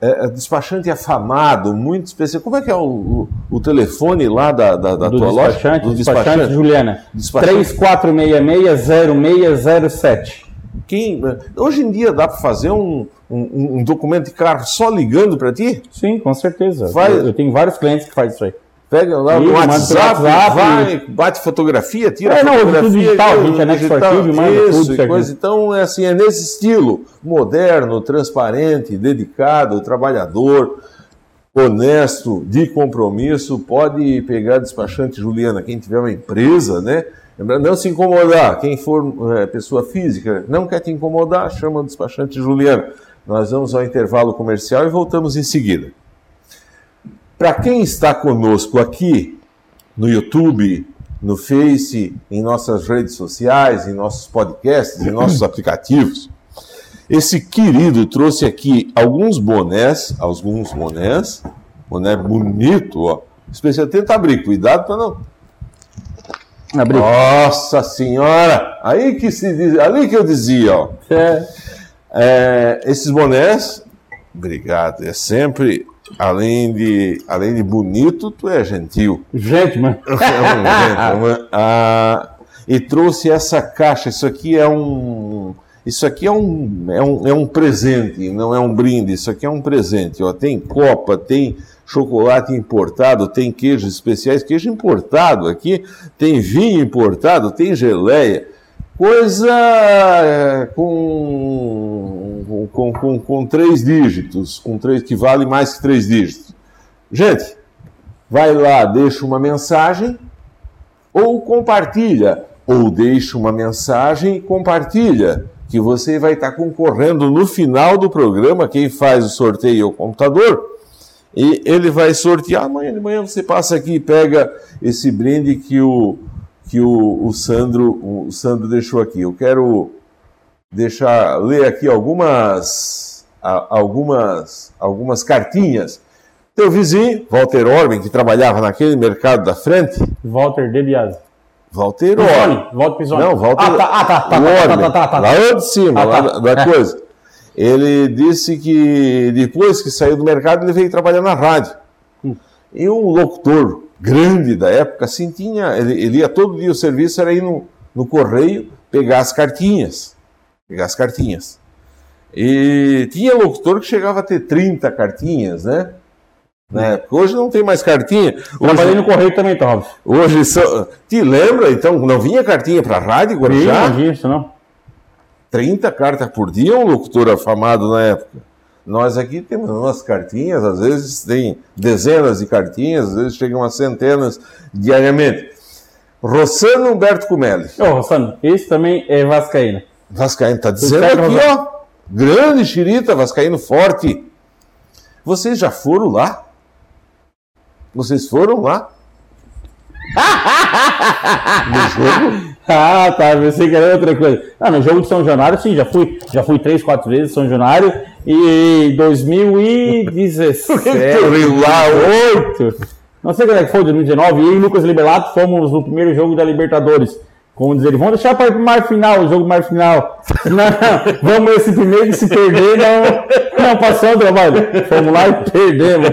é, é, despachante afamado, muito especial. Como é que é o, o, o telefone lá da, da, da tua loja? Do despachante, despachante Juliana. Despachante. 3466-0607. Quem, hoje em dia dá para fazer um, um, um, documento de carro só ligando para ti? Sim, com certeza. Faz... Eu, eu tenho vários clientes que fazem isso aí. Pega lá no WhatsApp, WhatsApp, vai, bate fotografia, tira é, não, fotografia. Tudo digital, a gente é manda isso, tudo coisa. Então, é assim, é nesse estilo, moderno, transparente, dedicado, trabalhador, honesto, de compromisso, pode pegar despachante Juliana, quem tiver uma empresa, né? Não se incomodar, quem for é, pessoa física, não quer te incomodar, chama o despachante Juliana. Nós vamos ao intervalo comercial e voltamos em seguida. Para quem está conosco aqui no YouTube, no Face, em nossas redes sociais, em nossos podcasts, em nossos aplicativos, esse querido trouxe aqui alguns bonés, alguns bonés, boné bonito, ó. Especial, tenta abrir, cuidado para não. Abrir. Nossa senhora! Aí que se diz, ali que eu dizia, ó. É. É, esses bonés, obrigado, é sempre além de, além de bonito, tu é gentil. Gente, mano. É um gentleman. Ah, e trouxe essa caixa. Isso aqui é um. Isso aqui é um, é, um, é um presente, não é um brinde. Isso aqui é um presente. Ó. Tem copa, tem chocolate importado, tem queijos especiais, queijo importado aqui, tem vinho importado, tem geleia. Coisa é, com, com, com, com três dígitos, com três, que vale mais que três dígitos. Gente, vai lá, deixa uma mensagem ou compartilha, ou deixa uma mensagem e compartilha, que você vai estar concorrendo no final do programa. Quem faz o sorteio é o computador. E ele vai sortear. Amanhã de manhã você passa aqui e pega esse brinde que o, que o, o, Sandro, o Sandro deixou aqui. Eu quero deixar ler aqui algumas, algumas, algumas cartinhas. Teu vizinho, Walter Orben, que trabalhava naquele mercado da frente. Walter De Biasi. Walter Orben. Walter Pisoni. Não, Walter. Ah, tá, ah, tá, tá, tá, Orben, tá, tá, tá, tá. Lá de cima, Ah, lá tá. da, da coisa. Ele disse que depois que saiu do mercado, ele veio trabalhar na rádio. Hum. E um locutor grande da época, assim, tinha. Ele, ele ia todo dia, o serviço era ir no, no correio pegar as cartinhas. Pegar as cartinhas. E tinha locutor que chegava a ter 30 cartinhas, né? né? Porque Hoje não tem mais cartinha. Trabalhei Hoje, no correio também, tá, Robson. hoje são. Te lembra, então, não vinha cartinha para a rádio, Guarujá? Não disso, não. 30 cartas por dia, um locutor afamado na época. Nós aqui temos umas cartinhas, às vezes tem dezenas de cartinhas, às vezes chegam a centenas diariamente. Rossano Humberto Cumelli. Ô, Rossano, esse também é Vascaína. Vascaíno está dizendo aqui, Rossano. ó. Grande xirita, Vascaíno forte. Vocês já foram lá? Vocês foram lá? no jogo? Ah, tá. Pensei que era outra coisa. Ah, no jogo de São Januário, sim, já fui. Já fui três, quatro vezes São Januário. E 2017. Tu riu lá, oito. Não sei quando é que foi, 2019. E eu e Lucas Liberato fomos no primeiro jogo da Libertadores. Como dizer, vamos deixar para o mar final, o jogo mar final. Não, vamos esse primeiro que se perder, não, não passamos o trabalho. Fomos lá e perdemos.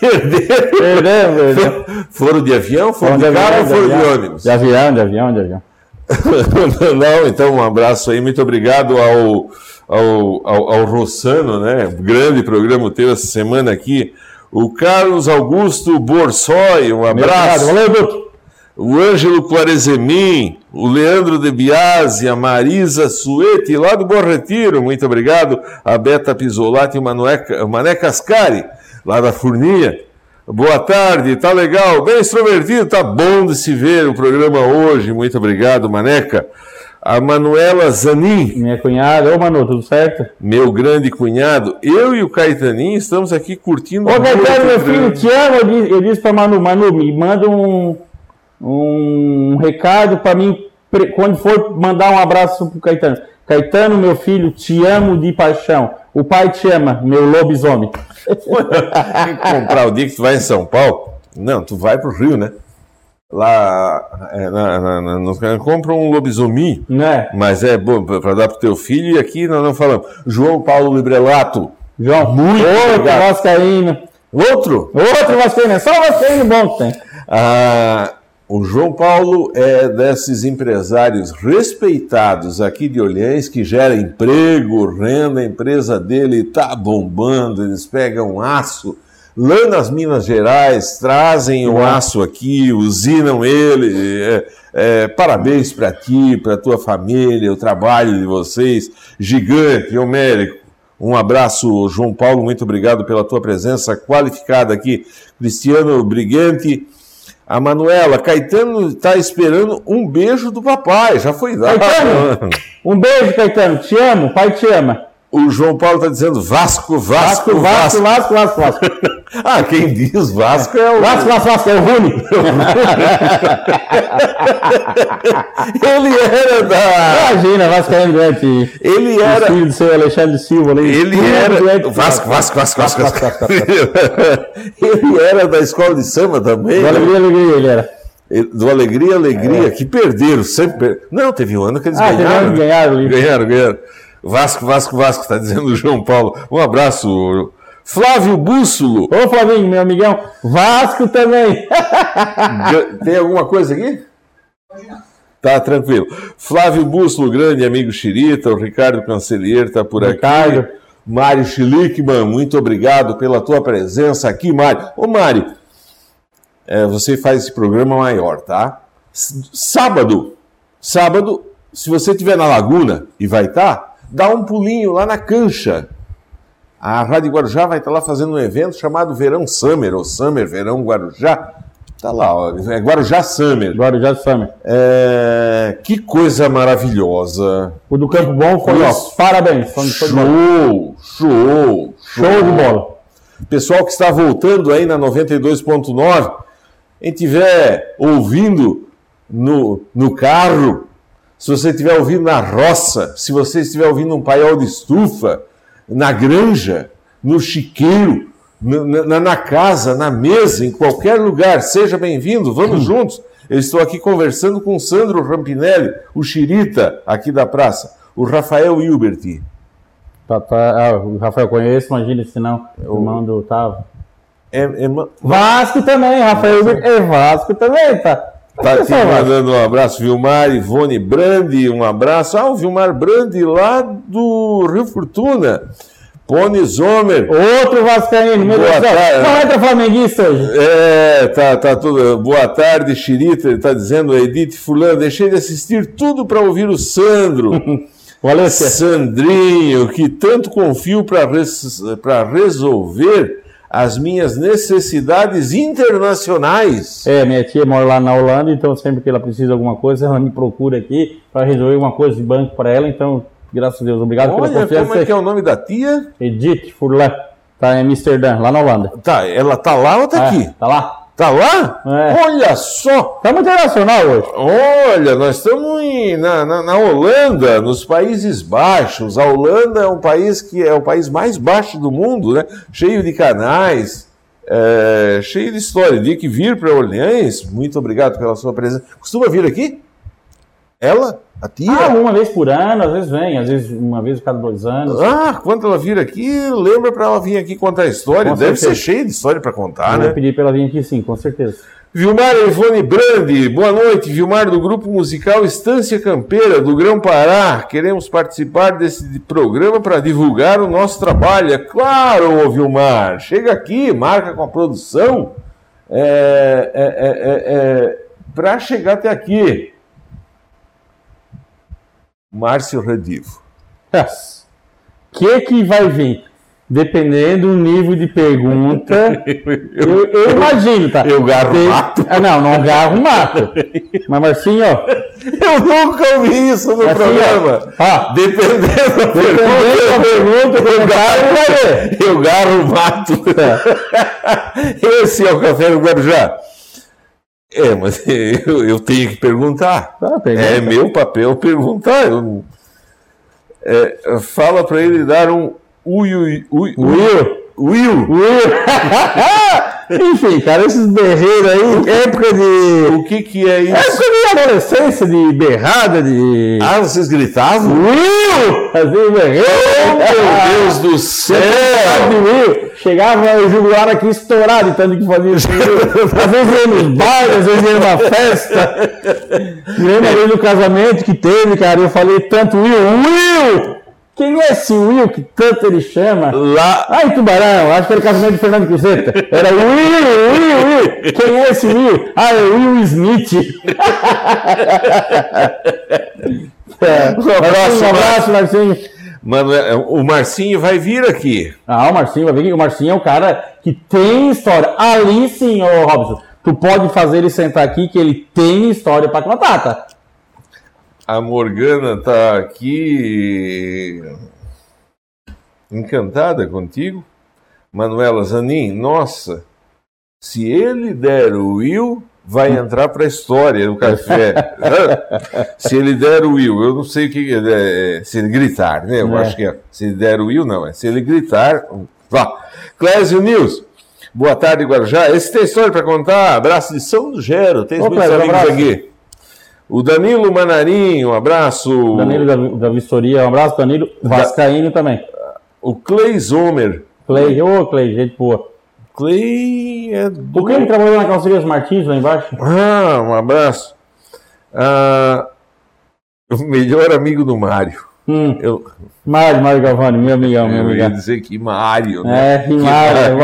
Perderam. Perdemos, perdemos. Foram de avião? Foram de, carro ou foram de ônibus? De avião, de avião, de avião. Não, então um abraço aí, muito obrigado ao, ao, ao, ao Rossano, né? Grande programa teu essa semana aqui. O Carlos Augusto Borsoi, um abraço. valeu. O Ângelo Quarezemin, o Leandro De Biasi, a Marisa Suete, lá do Bom Retiro, muito obrigado. A Beta Pisolati e o Mané Cascari, lá da Furninha. Boa tarde, tá legal, bem extrovertido, tá bom de se ver o programa hoje, muito obrigado, Maneca. A Manuela Zanin, Minha cunhada. Ô, Manu, tudo certo? meu grande cunhado, eu e o Caetaninho estamos aqui curtindo Ô, Caetano, meu filho, te amo. Eu disse, eu disse pra Manu, Manu, me manda um, um recado pra mim quando for mandar um abraço pro Caetano. Caetano, meu filho, te amo de paixão. O pai te ama, meu lobisomem. Comprar o dia que tu vai em São Paulo. Não, tu vai pro Rio, né? Lá, é, na, na, na, compra um lobisomem, Né? mas é bom para dar pro teu filho. E aqui nós não falamos. João Paulo Librelato. João, Muito outro obrigado. Vascaíno. Outro? Outro Vascaíno, é só Vascaíno bom que tem. Ah, o João Paulo é desses empresários respeitados aqui de Olhães que gera emprego, renda, a empresa dele está bombando, eles pegam aço lá nas Minas Gerais, trazem o aço aqui, usinam ele. é, é, parabéns para ti, para tua família, o trabalho de vocês, gigante, homérico. Um abraço, João Paulo, muito obrigado pela tua presença qualificada aqui. Cristiano Brigante. A Manuela, Caetano está esperando um beijo do papai, já foi dado. Caetano! Um beijo, Caetano. Te amo, pai te ama. O João Paulo está dizendo Vasco, Vasco, Vasco, Vasco. Vasco, Vasco, Vasco. Vasco, Ah, quem diz Vasco é o. Vasco, Vasco, Vasco, é o Rune. Ele era da. Imagina, Vascaíno doente. Ele O era. filho do seu Alexandre Silva ali. Ele era. Vasco, Vasco, Vasco, Vasco. Vasco, Vasco, Vasco. Ele era da escola de samba também. Do né? Alegria, Alegria, ele era. Do Alegria, Alegria, que perderam, sempre Não, teve um ano que eles É. Ah, ganharam. né? Ganharam, ganharam. Vasco, Vasco, Vasco, está dizendo o João Paulo. Um abraço. Flávio Bússolo. Ô, Flavinho, meu amigão. Vasco também. Tem alguma coisa aqui? Tá tranquilo. Flávio Bússolo, grande amigo Xirita, o Ricardo Cancelheiro está por Ricardo. aqui. Mário Schlickman, muito obrigado pela tua presença aqui, Mário. Ô, Mário, é, você faz esse programa maior, tá? Sábado, sábado, se você estiver na Laguna e vai estar, tá, dá um pulinho lá na cancha. A Rádio Guarujá vai estar lá fazendo um evento chamado Verão Summer, ou Summer Verão Guarujá. Tá lá, ó, é Guarujá Summer. Guarujá Summer. É, que coisa maravilhosa. O do Campo Bom foi, ó, parabéns. Show, show, show, show de bola. Pessoal que está voltando aí na 92.9, quem estiver ouvindo no, no carro, se você estiver ouvindo na roça, se você estiver ouvindo um paiol de estufa, na granja, no chiqueiro, na, na, casa, na mesa, em qualquer lugar. Seja bem-vindo, vamos juntos. Eu estou aqui conversando com o Sandro Rampinelli, o Xirita, aqui da praça, o Rafael Hilbert. Tá, tá, ah, o Rafael conheço, imagina se não, o irmão do Otávio. É, é, Vasco também, Rafael Hilbert é Vasco também, tá? Tá aqui mandando um abraço, Vilmar, Ivone Brandi, um abraço. Ah, o Vilmar Brandi lá do Rio Fortuna. Pony Zomer. Outro Vascaíno, meu Deus do céu. Não entra flamenguista hoje. É, tá, tá tudo. Boa tarde, Xirita. Ele tá dizendo, Edith Fulano, deixei de assistir tudo para ouvir o Sandro. Valência. Sandrinho, que tanto confio para res, resolver as minhas necessidades internacionais. É, minha tia mora lá na Holanda, então sempre que ela precisa de alguma coisa, ela me procura aqui para resolver uma coisa de banco para ela, então Graças a Deus. Obrigado Olha, pela confiança. como é que é o nome da tia? Edith Furlan. Tá em Amsterdã, lá na Holanda. Tá, ela tá lá ou tá é, aqui? Tá lá. Tá lá? É. Olha só! Estamos internacional hoje. Olha, nós estamos na, na, na, Holanda, nos Países Baixos. A Holanda é um país que é o país mais baixo do mundo, né? Cheio de canais, é, cheio de história. De que vir para Orleans, muito obrigado pela sua presença. Costuma vir aqui? Ela? A tia? Ah, uma vez por ano, às vezes vem, às vezes uma vez a cada dois anos. Ah, quando ela vir aqui, lembra para ela vir aqui contar a história. Com Deve certeza. ser cheio de história para contar, Eu né? Eu pedir para ela vir aqui sim, com certeza. Vilmar Ivone Brandi, boa noite. Vilmar, do grupo musical Estância Campeira, do Grão Pará. Queremos participar desse programa para divulgar o nosso trabalho. É claro, Vilmar. Chega aqui, marca com a produção é, é, é, é para chegar até aqui. Márcio Redivo. O que que vai vir? Dependendo do nível de pergunta, eu, eu, imagino, tá? Eu garro Tem... mato? Ah, não, não garro mato. Mas, Marcinho, ó. Eu nunca ouvi isso no Marcinho, programa. Ó, dependendo da pergunta, pergunta eu, garro, eu garro mato. Tá. Esse é o Café do Guarujá. É, mas eu, eu tenho que perguntar. Ah, é meu papel perguntar. Eu, é, fala para ele dar um ui, ui, ui, Will. Will. Will. Enfim, cara, esses berreiros aí, época de. O que que é isso? Época de adolescência, de berrada, de. Ah, vocês gritavam? Will! Fazia berreiro. Oh, meu Deus do céu! Will. Chegava o jugular aqui estourado, tanto que fazia isso. às vezes ia nos bailes, às vezes ia numa festa. Me lembro ali do casamento que teve, cara, eu falei tanto Will. Will! Quem é esse Will que tanto ele chama? Lá. Ai, Tubarão, acho que era o casamento de Fernando Cruzeta. Era Will, Will, Will. Quem é esse Will? Ah, é Will Smith. é. Um abraço, um abraço, Marcinho. Mano, é, o Marcinho vai vir aqui. Ah, o Marcinho vai vir aqui. O Marcinho é um cara que tem história. Ali sim, ô Robson, tu pode fazer ele sentar aqui que ele tem história para contar, tá? A Morgana está aqui encantada contigo. Manuela Zanin, nossa, se ele der o Will, vai entrar para a história do café. se ele der o Will, eu não sei o que é, é, se ele gritar, né? Eu é. acho que é. Se ele der o Will, não, é se ele gritar. Vá. Clésio News. Boa tarde, Guarujá. Esse tem história para contar. Abraço de São Gero. Tem muitos amigos aqui. O Danilo Manarim, um abraço. Danilo da, da Vistoria, um abraço, Danilo. Vascaíno também. O Clay Zomer. Clay, ô Clay, gente boa. Clay é do... O Clay trabalhou na Calçarias Martins lá embaixo? Ah, um abraço. Ah, o melhor amigo do Mário. Hum. Eu, Mário, Mário Galvani, meu amigão, meu eu ia dizer que Mário, né? É, que Mário.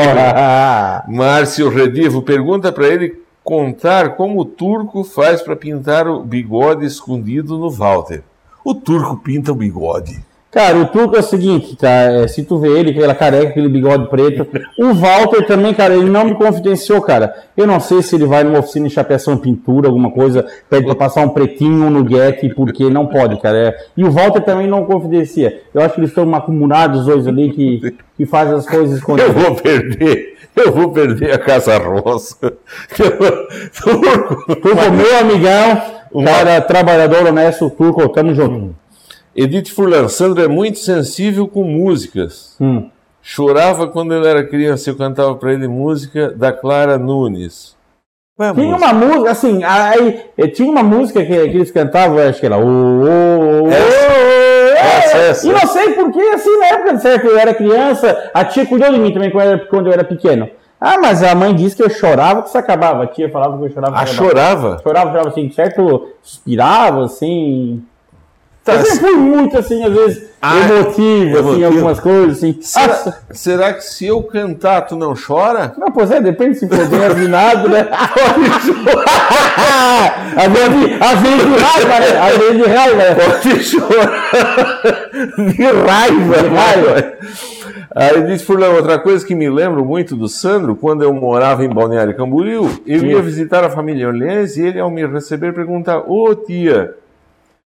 Márcio Redivo pergunta para ele contar como o turco faz para pintar o bigode escondido no Walter. O turco pinta o bigode. Cara, o Turco é o seguinte, cara, é, se tu vê ele, aquela careca, aquele bigode preto, o Walter também, cara, ele não me confidenciou, cara. Eu não sei se ele vai numa oficina de chapeação pintura, alguma coisa, pede pra passar um pretinho no guete, porque não pode, cara. É, e o Walter também não confidencia. Eu acho que eles estão acumulados, os dois ali, que, que fazem as coisas Eu escondidas. vou perder, eu vou perder a Casa Roça. Turco. Turco, meu amigão, cara, trabalhador honesto, Turco, tamo junto. Edith Furlan, Sandro é muito sensível com músicas. Hum. Chorava quando ele era criança, eu cantava para ele música da Clara Nunes. É Tinha música? uma música, assim, aí, eh, tinha uma música que, que eles cantavam, acho que era. É, essa. E não sei porquê, assim, na época certo, eu era criança, a tia cuidou de mim também quando eu era, quando eu era pequeno. Ah, mas a mãe disse que eu chorava que isso acabava. A tia falava que eu chorava que Ah, chorava? Chorava, chorava assim, certo? Suspirava, assim. Tá, eu fui muito, assim, às vezes, Ah, emotivo, assim, emotivo. algumas coisas, assim. Será, Nossa, será que se eu cantar, tu não chora? não, pois é, depende se for bem afinado, né? Às vezes, às vezes de raiva, né? Às vezes de raiva, né? Pode chorar de raiva. De raiva. Aí disse Furlan, outra coisa que me lembro muito do Sandro, quando eu morava em Balneário Camboriú, eu ia visitar a família Orleans e ele, ao me receber, pergunta: Ô tia,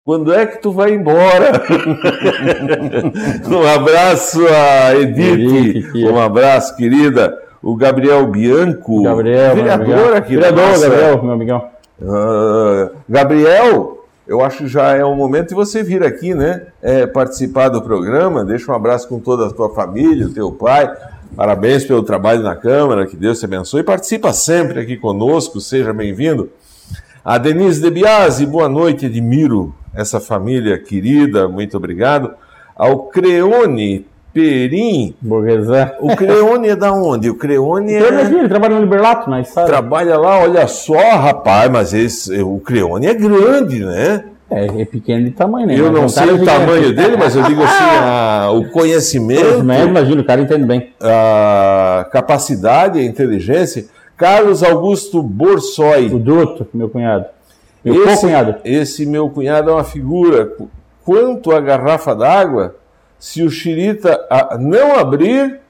quando é que tu vai embora? um abraço a Edith, Edith, um abraço, querida. O Gabriel Bianco, Gabriel, vereador aqui da Vereador, nossa- Gabriel, meu amigão. ah, Gabriel, eu acho que já é o momento de você vir aqui, né? É, participar do programa. Deixa um abraço com toda a tua família, teu pai. Parabéns pelo trabalho na Câmara, que Deus te abençoe. Participa sempre aqui conosco, seja bem-vindo. A Denise De Biasi, boa noite, admiro essa família querida, muito obrigado. Ao Creone Perim, Burguesã. o Creone é da onde? O Creone é... imagina, ele trabalha no Liberlato, na estrada. Trabalha lá, olha só, rapaz, mas esse, o Creone é grande, né? É, é pequeno de tamanho, né? Eu Mas não sei o gigante. tamanho dele, mas eu digo assim, a- o Mas conhecimento, imagina, o cara entende bem. a capacidade, a inteligência. Carlos Augusto O Borsoi, Duto, meu cunhado. Meu esse, co-cunhado. esse meu cunhado é uma figura. Qu- Quanto à garrafa d'água, se o xirita a- não abrir,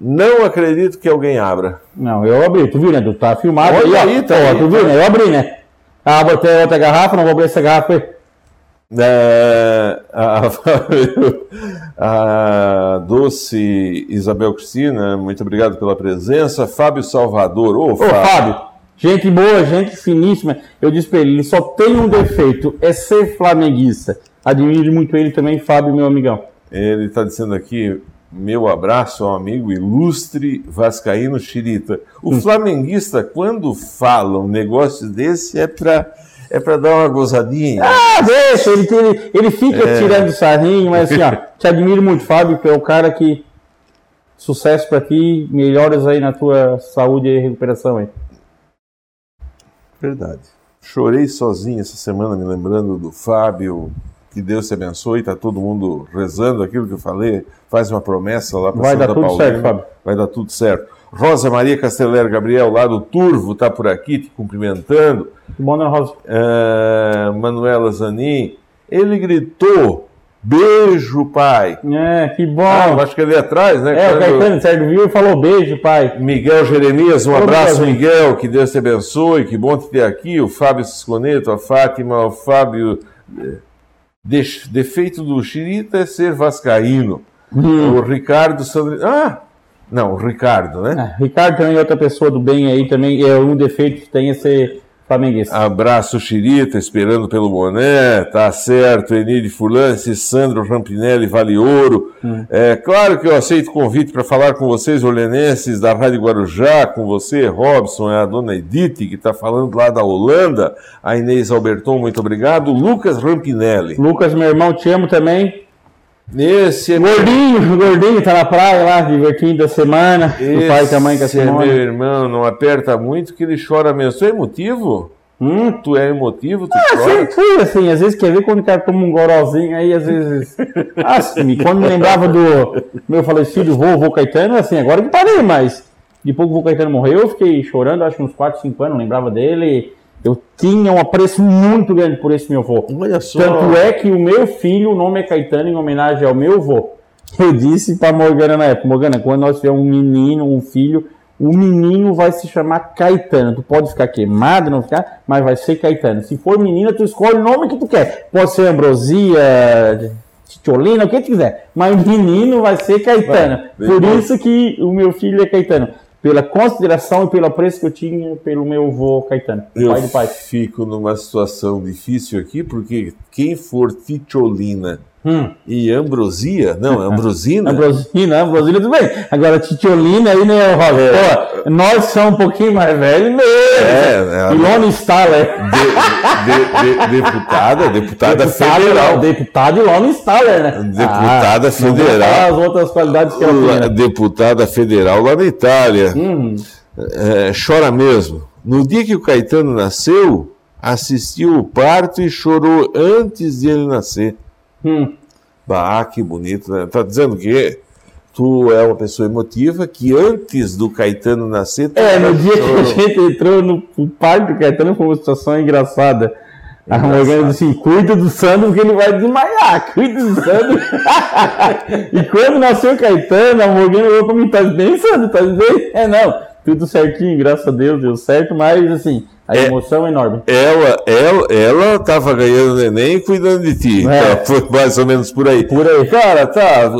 não acredito que alguém abra. Não, eu abri, tu viu, né? Tu tá filmado Olha ó. aí, tá Ó, aí, Tu tá. viu, né? Eu abri, né? Ah, botei outra garrafa, não vou abrir essa garrafa aí. É, a, a doce Isabel Cristina, muito obrigado pela presença. Fábio Salvador, ô Ô, Fábio. Fábio, gente boa, gente finíssima. Eu disse pra ele, ele só tem um defeito, é ser flamenguista. Admiro muito ele também, Fábio, meu amigão. Ele está dizendo aqui, meu abraço ao amigo ilustre Vascaíno Chirita. O Hum. flamenguista, quando fala um negócio desse, é para é pra dar uma gozadinha. Ah, deixa, ele, ele, ele fica É. tirando sarrinho, mas assim, ó, te admiro muito, Fábio, que é o cara que. Sucesso pra ti, melhoras aí na tua saúde e recuperação aí. Verdade. Chorei sozinho essa semana, me lembrando do Fábio. Que Deus te abençoe. Está todo mundo rezando aquilo que eu falei. Faz uma promessa lá para Vai Santa dar tudo Paulina. certo, Fábio. Vai dar tudo certo. Rosa Maria Casteller Gabriel, lá do Turvo, está por aqui te cumprimentando. Que bom, né, Rosa? Ah, Manuela Zanin, ele gritou: Beijo, pai. É, que bom. Ah, acho que ali atrás, né? é, o Caetano Sérgio viu e falou beijo, pai. Miguel Jeremias, um Ô, abraço, Miguelzinho. Miguel, que Deus te abençoe, que bom te ter aqui. O Fábio Cisconeto, a Fátima, o Fábio. eh, de- defeito do Chirita é ser vascaíno. Hum. O Ricardo Sandri... Ah! Não, o Ricardo, né? Ah, Ricardo também é outra pessoa do bem aí também. É um defeito que tem é ser flamenguista. Abraço, Chirita, esperando pelo boné, tá certo. Enide Furlance, Sandro Rampinelli, Vale Ouro. Hum. É claro que eu aceito o convite para falar com vocês, orlenenses da Rádio Guarujá, com você, Robson, é a dona Edith, que está falando lá da Holanda. A Inês Alberton, muito obrigado. Lucas Rampinelli. Lucas, meu irmão, te amo também. Esse é gordinho, meu... gordinho, tá na praia lá, divertindo a semana. Esse o pai e a mãe com a. É meu irmão, não aperta muito que ele chora mesmo. Tu é emotivo? Hum, tu é emotivo, tu ah, chora? sempre fui assim, às vezes quer ver quando o cara toma um gorozinho aí, às vezes. Assim, quando me lembrava do meu falecido vô, vô Caetano, assim, agora que parei, mas depois que o vô Caetano morreu, eu fiquei chorando, acho que uns 4, 5 anos, lembrava dele. Eu tinha um apreço muito grande por esse meu avô. Olha só. Tanto é que o meu filho, o nome é Caetano, em homenagem ao meu avô. Eu disse para Morgana na época, Morgana, quando nós tivermos um menino, um filho, o menino vai se chamar Caetano. Tu pode ficar queimado, não ficar, mas vai ser Caetano. Se for menina, tu escolhe o nome que tu quer. Pode ser Ambrosia, Titiolina, o que tu quiser. Mas o menino vai ser Caetano. Vai, Por bom. isso que o meu filho é Caetano pela consideração e pelo apreço que eu tinha pelo meu avô Caetano, eu pai de pai. fico numa situação difícil aqui, porque quem for Ticholina hum. e Ambrosia, não, Ambrosina. Ambrosina, Ambrosina, tudo bem. Agora, Ticholina aí, né, Robert? É. nós somos um pouquinho mais velhos mesmo. É, é. Ilona Staller. De, de, de, deputada, deputada federal. Deputada Ilona Staller, né? Deputada ah, federal. As outras qualidades que ela tem. Né? Deputada federal lá na Itália. Uhum. É, chora mesmo. No dia que o Caetano nasceu, assistiu o parto e chorou antes de ele nascer. Hum. Bah, que bonito, né? Tá dizendo que tu é uma pessoa emotiva que antes do Caetano nascer. É, no dia que a gente entrou no, parque do Caetano foi uma situação engraçada. A Morgana disse assim: cuida do Sandro porque ele vai desmaiar, cuida do Sandro. e quando nasceu o Caetano, a Morgana falou pra mim: tá bem, Sandro? Tá bem? É, não, tudo certinho, graças a Deus, deu certo, mas assim, a é, emoção é enorme. Ela ela ela estava ganhando neném e cuidando de ti. É. Tá, foi mais ou menos por aí. Por aí. Cara, tá.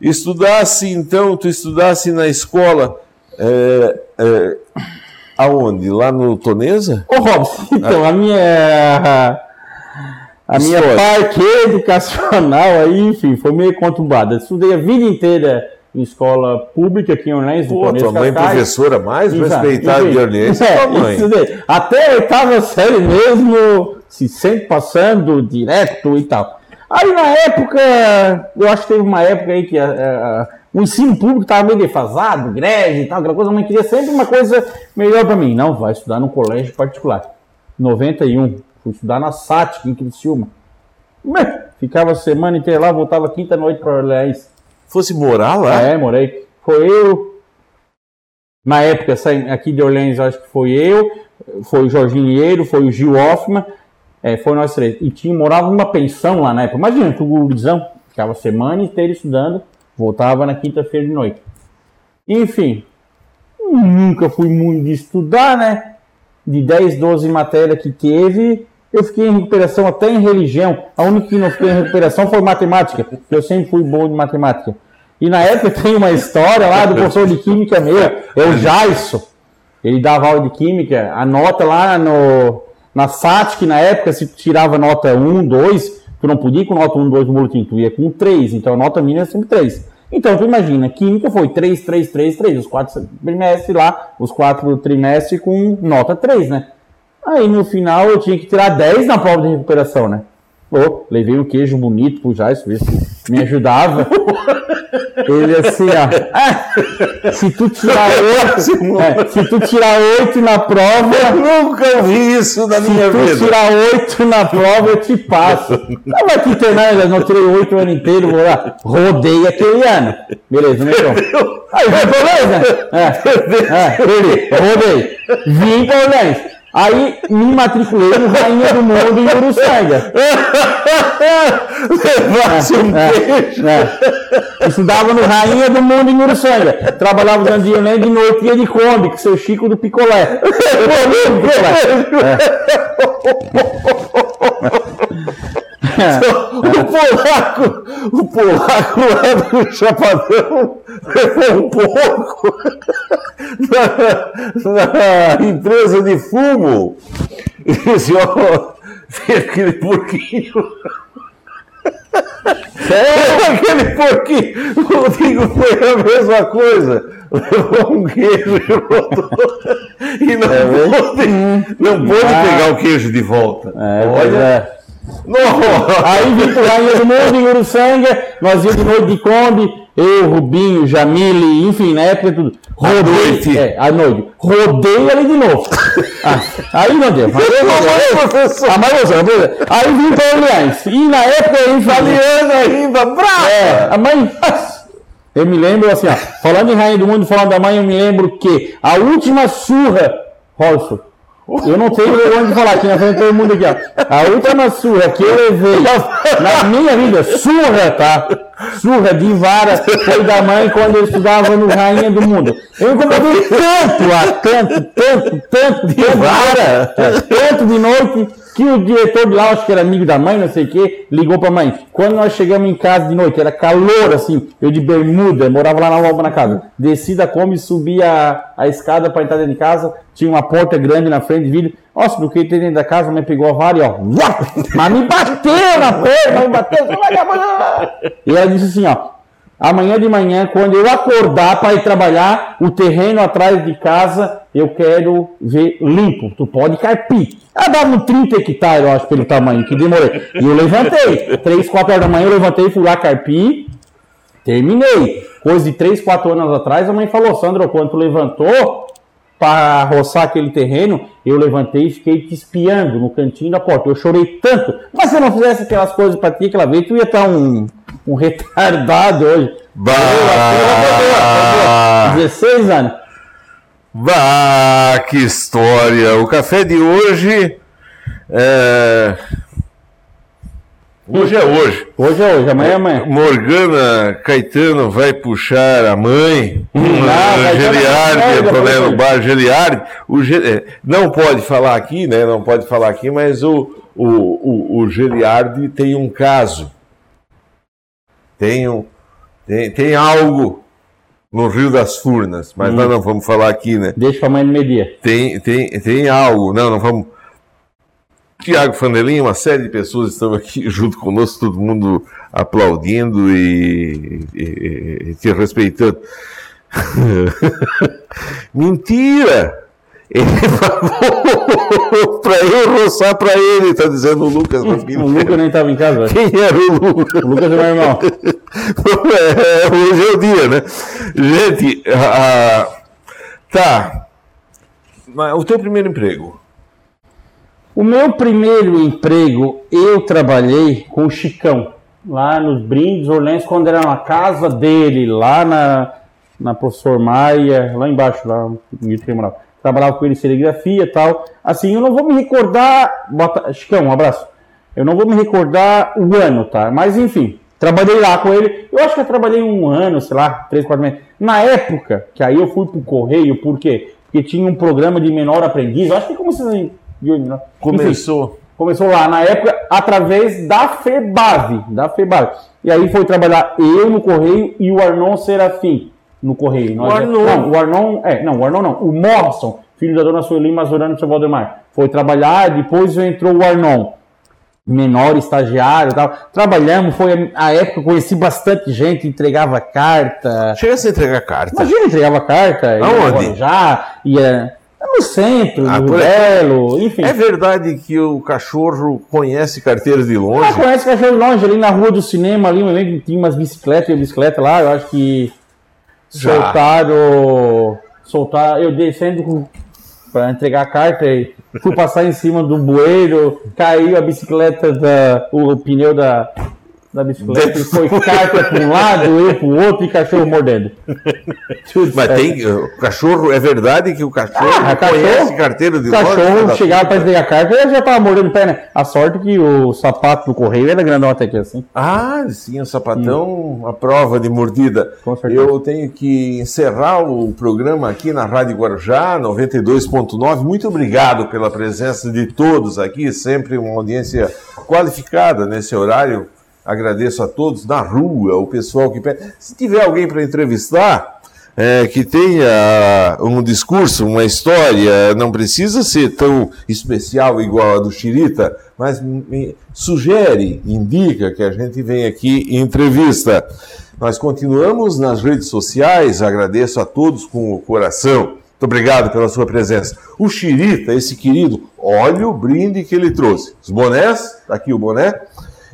Estudasse então, tu estudasse na escola. É, é, aonde? Lá no Tonesa? Ô, Robson, então, ah. a minha. A minha parte educacional aí, enfim, foi meio conturbada. Estudei a vida inteira em escola pública aqui em Orleans. Pô, tua mãe Cascais. professora mais Exato. respeitada de Orleans é, tua mãe. Até a oitava série mesmo, se sempre passando direto e tal. Aí na época, eu acho que teve uma época aí que a, a, o ensino público estava meio defasado, greve e tal, aquela coisa, a mãe queria sempre uma coisa melhor para mim. Não, vai estudar num colégio particular. 91, fui estudar na SAT, em Criciúma. Ficava a semana inteira lá, voltava quinta noite para Orleans fosse morar lá? É, morei. Foi eu. Na época, aqui de Orleans, acho que foi eu, foi o Jorginho Lieiro, foi o Gil Hoffman, é, foi nós três. E tinha, morava numa pensão lá na época. Imagina, tu gurizão, ficava semana inteira estudando, voltava na quinta-feira de noite. Enfim, nunca fui muito de estudar, né? De 10, 12 matérias que teve, eu fiquei em recuperação até em religião. A única que não fiquei em recuperação foi matemática. Eu sempre fui bom de matemática. E na época tem uma história lá do professor de química meu, é o Jaisso. Ele dava aula de química, a nota lá no, na SAT, na época se tirava nota 1, 2, tu não podia ir com nota 1, 2 no boletim, tu ia com 3, então a nota mínima é sempre 3. Então tu imagina, química foi 3, 3, 3, 3, os quatro trimestres lá, os quatro trimestres com nota 3, né? Aí no final eu tinha que tirar 10 na prova de recuperação, né? Oh, levei um queijo bonito pro Jais, ver se me ajudava. Ele assim, ó. se tu tirar oito, é, se tu tirar oito na prova. Eu nunca vi isso na minha vida. Se tu tirar oito na prova, eu te passo. Que ter nada, não tirei oito o ano inteiro, vou lá. Rodei aquele ano. Beleza, né, então? Aí, beleza? É, é, rodei. Vim pra Orleans. Aí me matriculei no Rainha do Mundo em Uruçanga. Levasse um beijo. É, é. Estudava no Rainha do Mundo em Uruçanga. Trabalhava durante nem de noite ia de Kombi, com seu Chico do Picolé. o polaco, o polaco lá do Chapadão levou um pouco na, na empresa de fumo e disse, ó, tem aquele porquinho. É aquele porquinho. O Rodrigo foi a mesma coisa. Levou um queijo e voltou. E não É pôde, não pôde Ah. pegar o queijo de volta. É, pois Aí pro Rainha do Mundo, em Uruçanga, nós íamos de noite de Kombi, eu, Rubinho, Jamile, enfim, na época tudo. Noite? É, à noite. Rodei ali de novo. Ah, aí não deu. Mas eu, professor! a mãe usando, pois é. Aí vim para Orleans. E na época eu falei, Italiana ainda, brava! é, a mãe. Eu me lembro assim, ó, falando em Rainha do Mundo, falando da mãe, eu me lembro que a última surra, Rolfo, eu não tenho vergonha de falar aqui na frente de todo mundo aqui, ó. A última surra que eu levei na minha vida, surra, tá? Surra de vara, foi da mãe quando eu estudava no Rainha do Mundo. Eu incomodei tanto, ah, tanto, tanto, tanto, de vara, tanto de noite, que o diretor de lá, acho que era amigo da mãe, não sei o que, ligou pra mãe. Quando nós chegamos em casa de noite, era calor, assim, eu de bermuda, morava lá na Alba na casa. Desci da Kombi, subi a, a escada pra entrar dentro de casa, tinha uma porta grande na frente de vidro. Nossa, do que entrei dentro da casa, a mãe pegou a vara e ó, mas me bateu na porta, me bateu. E ela disse assim, ó, Amanhã de manhã, quando eu acordar para ir trabalhar, o terreno atrás de casa eu quero ver limpo. Tu pode carpir. Ela dava um 30 hectares, eu acho, pelo tamanho, que demorei. E eu levantei. 3, 4 horas da manhã eu levantei, fui lá carpir, terminei. Coisa de 3, 4 anos atrás, a mãe falou, Sandro, quando tu levantou para roçar aquele terreno, eu levantei e fiquei te espiando no cantinho da porta. Eu chorei tanto. Mas se eu não fizesse aquelas coisas para ti aquela vez, tu ia estar um, um retardado hoje. Bah! Eu, eu, eu, eu, 16 anos. Bah, que história! O café de hoje é... Hoje é hoje. Hoje é hoje, amanhã é amanhã. Morgana Caetano vai puxar a mãe. Não, Caetano Geliardi, não pode, Antonello depois- Bar Geliardi. O Ge- é, Não pode falar aqui, né? Não pode falar aqui, mas o, o, o, o Geliardi tem um caso. Tem, um, tem, tem algo no Rio das Furnas, mas nós não vamos falar aqui, né? Deixa pra no meio-dia. tem, tem, tem algo. Não, não vamos. Tiago Fanelim, uma série de pessoas estão aqui junto conosco, todo mundo aplaudindo e, e- e te respeitando. Mentira! Ele falou para eu roçar para ele, está dizendo o Lucas. mas O Lucas nem tava em casa. Quem era o Lucas? O Lucas é meu irmão. É, hoje é o dia, né? Gente, a- tá. Mas o teu primeiro emprego? O meu primeiro emprego, eu trabalhei com o Chicão, lá nos Brindes Orleans, quando era na casa dele, lá na, na Professor Maia, lá embaixo, lá no morava. Trabalhava com ele em serigrafia e tal. Assim, eu não vou me recordar. Bota, Chicão, um abraço. Eu não vou me recordar o ano, tá? Mas enfim, trabalhei lá com ele. Eu acho que eu trabalhei um ano, sei lá, três, quatro meses. Na época, que aí eu fui pro correio, por quê? Porque tinha um programa de menor aprendiz. Eu acho que como vocês. Enfim, Começou. Começou lá na época através da FEBAV, da FEBAV. E aí foi trabalhar eu no Correio e o Arnon Serafim no Correio. O Arnon? Não, o Arnon, é, não, o Arnon não, o Morrison, filho da dona Sueli Mazorano e seu Valdemar. Foi trabalhar, depois entrou o Arnon. Menor, estagiário e tal. Trabalhamos, foi a a época que eu conheci bastante gente, entregava carta. Chega a entregar carta. Imagina, entregava carta. Aonde? Já, ia no centro, Ah, no. Belo, enfim. É verdade que o cachorro conhece carteiras de Ah, longe? conhece cachorro longe, ali na rua do cinema, ali, eu lembro que tinha umas bicicletas e bicicleta lá, eu acho que Já. soltaram. Soltaram, eu descendo pra entregar a carta e fui passar em cima do bueiro, caiu a bicicleta, da, o pneu da, da bicicleta e foi carta para um lado, eu para o outro e cachorro mordendo. Tudo Mas certo. tem. O cachorro, é verdade que o cachorro Ah, cachorro- conhece carteira de O longe? cachorro chegava para entregar a carta e já tava mordendo o pé, né? A sorte que o sapato do correio era grandão até aqui assim. Ah, sim, o sapatão, a prova de mordida. Com certeza. Eu tenho que encerrar o programa aqui na Rádio Guarujá, 92.9. Muito obrigado pela presença de todos aqui, sempre uma audiência qualificada nesse horário. Agradeço a todos na rua, o pessoal que pede. Se tiver alguém para entrevistar, é, que tenha um discurso, uma história, não precisa ser tão especial igual a do Chirita, mas sugere, indica que a gente vem aqui em entrevista. Nós continuamos nas redes sociais, agradeço a todos com o coração. Muito obrigado pela sua presença. O Chirita, esse querido, olha o brinde que ele trouxe. Os bonés, tá aqui o boné.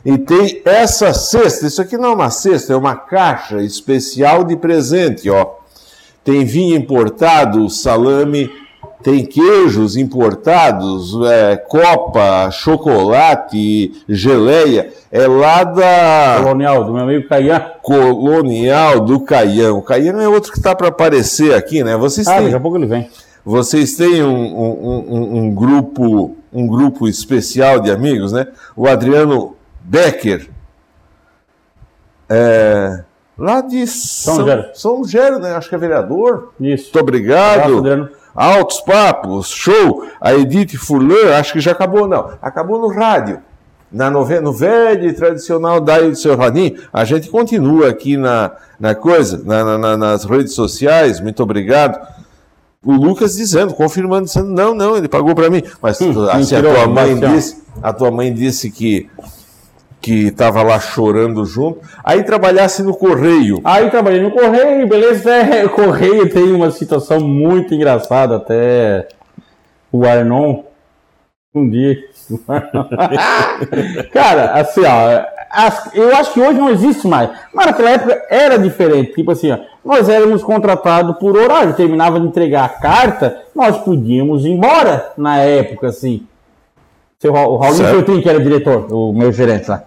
E tem essa cesta, isso aqui não é uma cesta, é uma caixa especial de presente, ó tem vinho importado, salame, tem queijos importados, é, copa, chocolate, geleia. É lá da. Colonial, do meu amigo Caian. Colonial do Caian. O Caian é outro que está para aparecer aqui, né? Vocês ah, têm. daqui a pouco ele vem. Vocês têm um, um, um, um, grupo um grupo especial de amigos, né? O Adriano Becker. É, Lá de São, São Gério, né? Acho que é vereador. Isso. Muito obrigado. Altos papos, show. A Edith Furlan, acho que já acabou, não. Acabou no rádio. Na novena, no velho e tradicional Daí do seu a gente continua aqui na, na coisa, na, na, nas redes sociais, muito obrigado. O Lucas dizendo, confirmando, dizendo, não, não, ele pagou para mim. Mas hum, assim, a tua mãe disse, a tua mãe disse que que estava lá chorando junto. Aí trabalhasse no Correio. Aí trabalhei no Correio, beleza? É, o Correio tem uma situação muito engraçada até o Arnon. Um dia. Cara, assim, ó. eu acho que hoje não existe mais. Mas naquela época era diferente. Tipo assim, ó, nós éramos contratados por horário. Terminava de entregar a carta, nós podíamos ir embora na época, assim. Seu, o Raulinho Feltrin, que era diretor, o meu gerente lá.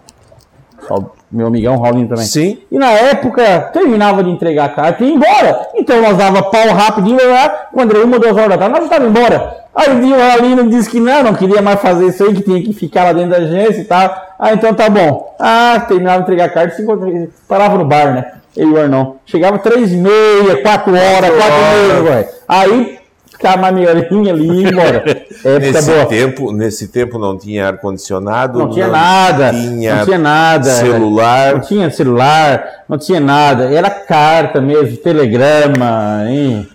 Meu amigão Raulinho também. Sim. E na época, terminava de entregar a carta e ia embora. Então nós dava pau rapidinho, lá, quando era uma, duas horas da tarde, nós estávamos embora. Aí o Raulinho disse que não, não queria mais fazer isso aí, que tinha que ficar lá dentro da agência e tal. Ah, então tá bom. Ah, terminava de entregar a carta, se parava no bar, né? Ele e o Arnão. Chegava três e meia, quatro horas, quatro e meia, Aí ficar maneirinha ali e ir embora. nesse, boa. tempo, nesse tempo não tinha ar-condicionado, não, não, tinha nada, tinha não tinha nada, celular. Não tinha celular, não tinha nada, era carta mesmo, telegrama,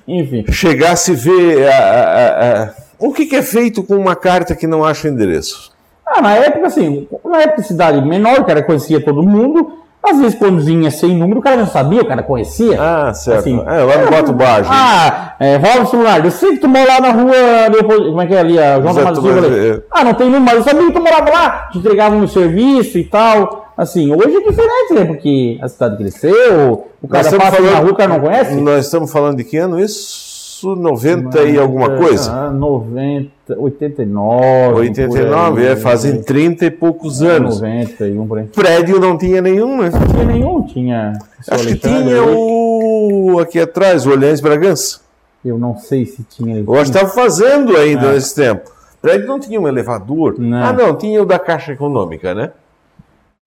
enfim. Chegasse ver a, a, a, o que, que é feito com uma carta que não acha endereço. Ah, na época, assim, na época cidade menor, o cara conhecia todo mundo, às vezes, quando vinha sem número, o cara não sabia, o cara conhecia. Ah, certo. Assim, é, lá no Bato Baixo. Ah, é, Robson Largo, eu sei que tu mora lá na rua, depois, como é que é ali, a João Tomás Silva Ah, não tem número, mas eu sabia que tu morava lá, te entregavam no serviço e tal. Assim, hoje é diferente, né? Porque a cidade cresceu, o cara passa falando, na rua, o cara não conhece. Nós estamos falando de que ano isso? isso 90 e alguma coisa? Ah, 90, 89. 89, aí, é, fazem 30 e poucos anos. 91, por aí. Prédio não tinha nenhum, né? Não tinha nenhum, tinha. Acho que tinha o. aqui atrás, o Olhães Bragança. Eu não sei se tinha. Eu acho que estava fazendo ainda é. nesse tempo. O prédio não tinha um elevador. Não. Ah, não, tinha o da Caixa Econômica, né?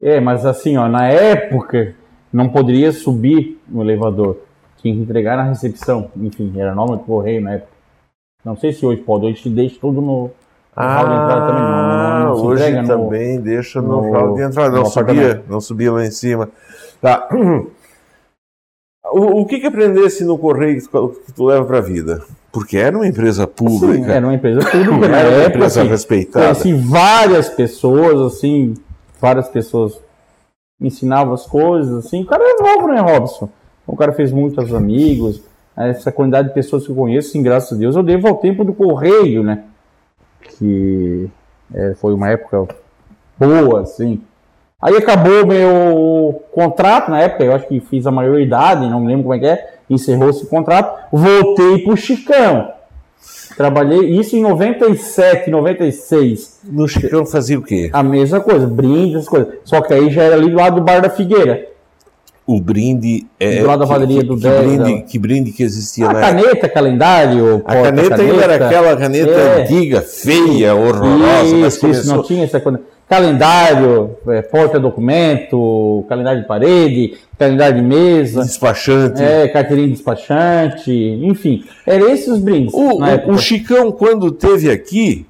É, mas assim, ó, na época não poderia subir no elevador tinha que entregar na recepção. Enfim, era nome do correio na época. Não sei se hoje pode, hoje te deixa tudo no, ah, de entrada também. Não, não, não hoje também no, deixa no, no hall de entrada, não subia, não subia lá em cima. Tá. O, o que que aprendesse no correio que tu, que tu leva para a vida? Porque era uma empresa pública. Sim, era uma empresa pública. era uma época, empresa assim, respeitada. Conheci várias pessoas, assim, várias pessoas me ensinavam as coisas, assim. O cara é novo, né, Robson? O cara fez muitos amigos, essa quantidade de pessoas que eu conheço, sim, graças a Deus, eu devo ao tempo do correio, né? Que é, foi uma época boa, assim. Aí acabou meu contrato na época, eu acho que fiz a maioridade, não me lembro como é que é, encerrou esse contrato, voltei pro Chicão. Trabalhei isso em 97, 96. No Chicão fazia o quê? A mesma coisa, brinde, essas coisas. Só que aí já era ali do lado do Bar da Figueira o brinde é do lado da padaria do que, 10, brinde, que brinde que existia a na caneta, calendário, a caneta, caneta ainda era aquela caneta é. antiga, feia, horrorosa, isso, mas começou... isso não tinha essa coisa. Calendário, é, porta-documento, calendário de parede, calendário de mesa. Despachante. É, carteirinha de despachante, enfim. Eram esses os brindes. O, o, o Chicão, quando teve aqui,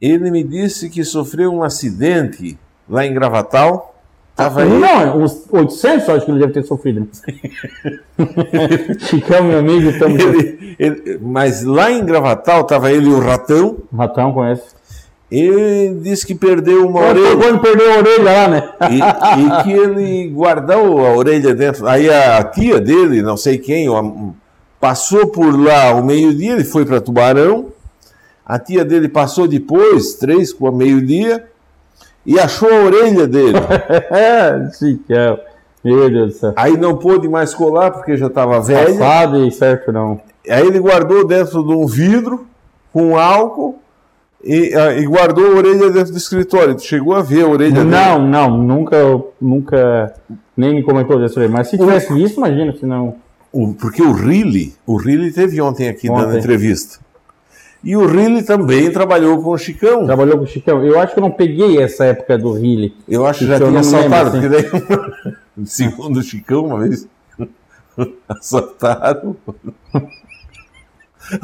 ele me disse que sofreu um acidente lá em Gravatal Tava aí. Não, uns 800 acho que ele deve ter sofrido. Chicão, meu amigo, estamos. Ele- ele- mas lá em Gravatal tava ele e o ratão. Ratão conhece. Ele disse que perdeu uma Quando, orelha. quando perdeu a orelha lá, né? E, e que ele guardou a orelha dentro. Aí a tia dele, não sei quem, passou por lá ao meio-dia, ele foi para Tubarão. A tia dele passou depois, três com meio-dia, e achou a orelha dele. Chicão. Meu Deus do céu. Aí não pôde mais colar porque já estava velha. Passado e certo não. Aí ele guardou dentro de um vidro com álcool e, ah, e guardou a orelha dentro do escritório. Tu chegou a ver a orelha dele? Não, não, nunca, nunca, nem me comentou dessa orelha. Mas se tivesse visto, imagina, se não. O- porque o Riley, o Riley teve ontem aqui dando Ontem. entrevista. E o Riley também trabalhou com o Chicão. Trabalhou com o Chicão. Eu acho que eu não peguei essa época do Riley. Eu acho que já tinha assaltado, lembro, porque daí, segundo o Chicão, uma vez, assaltaram.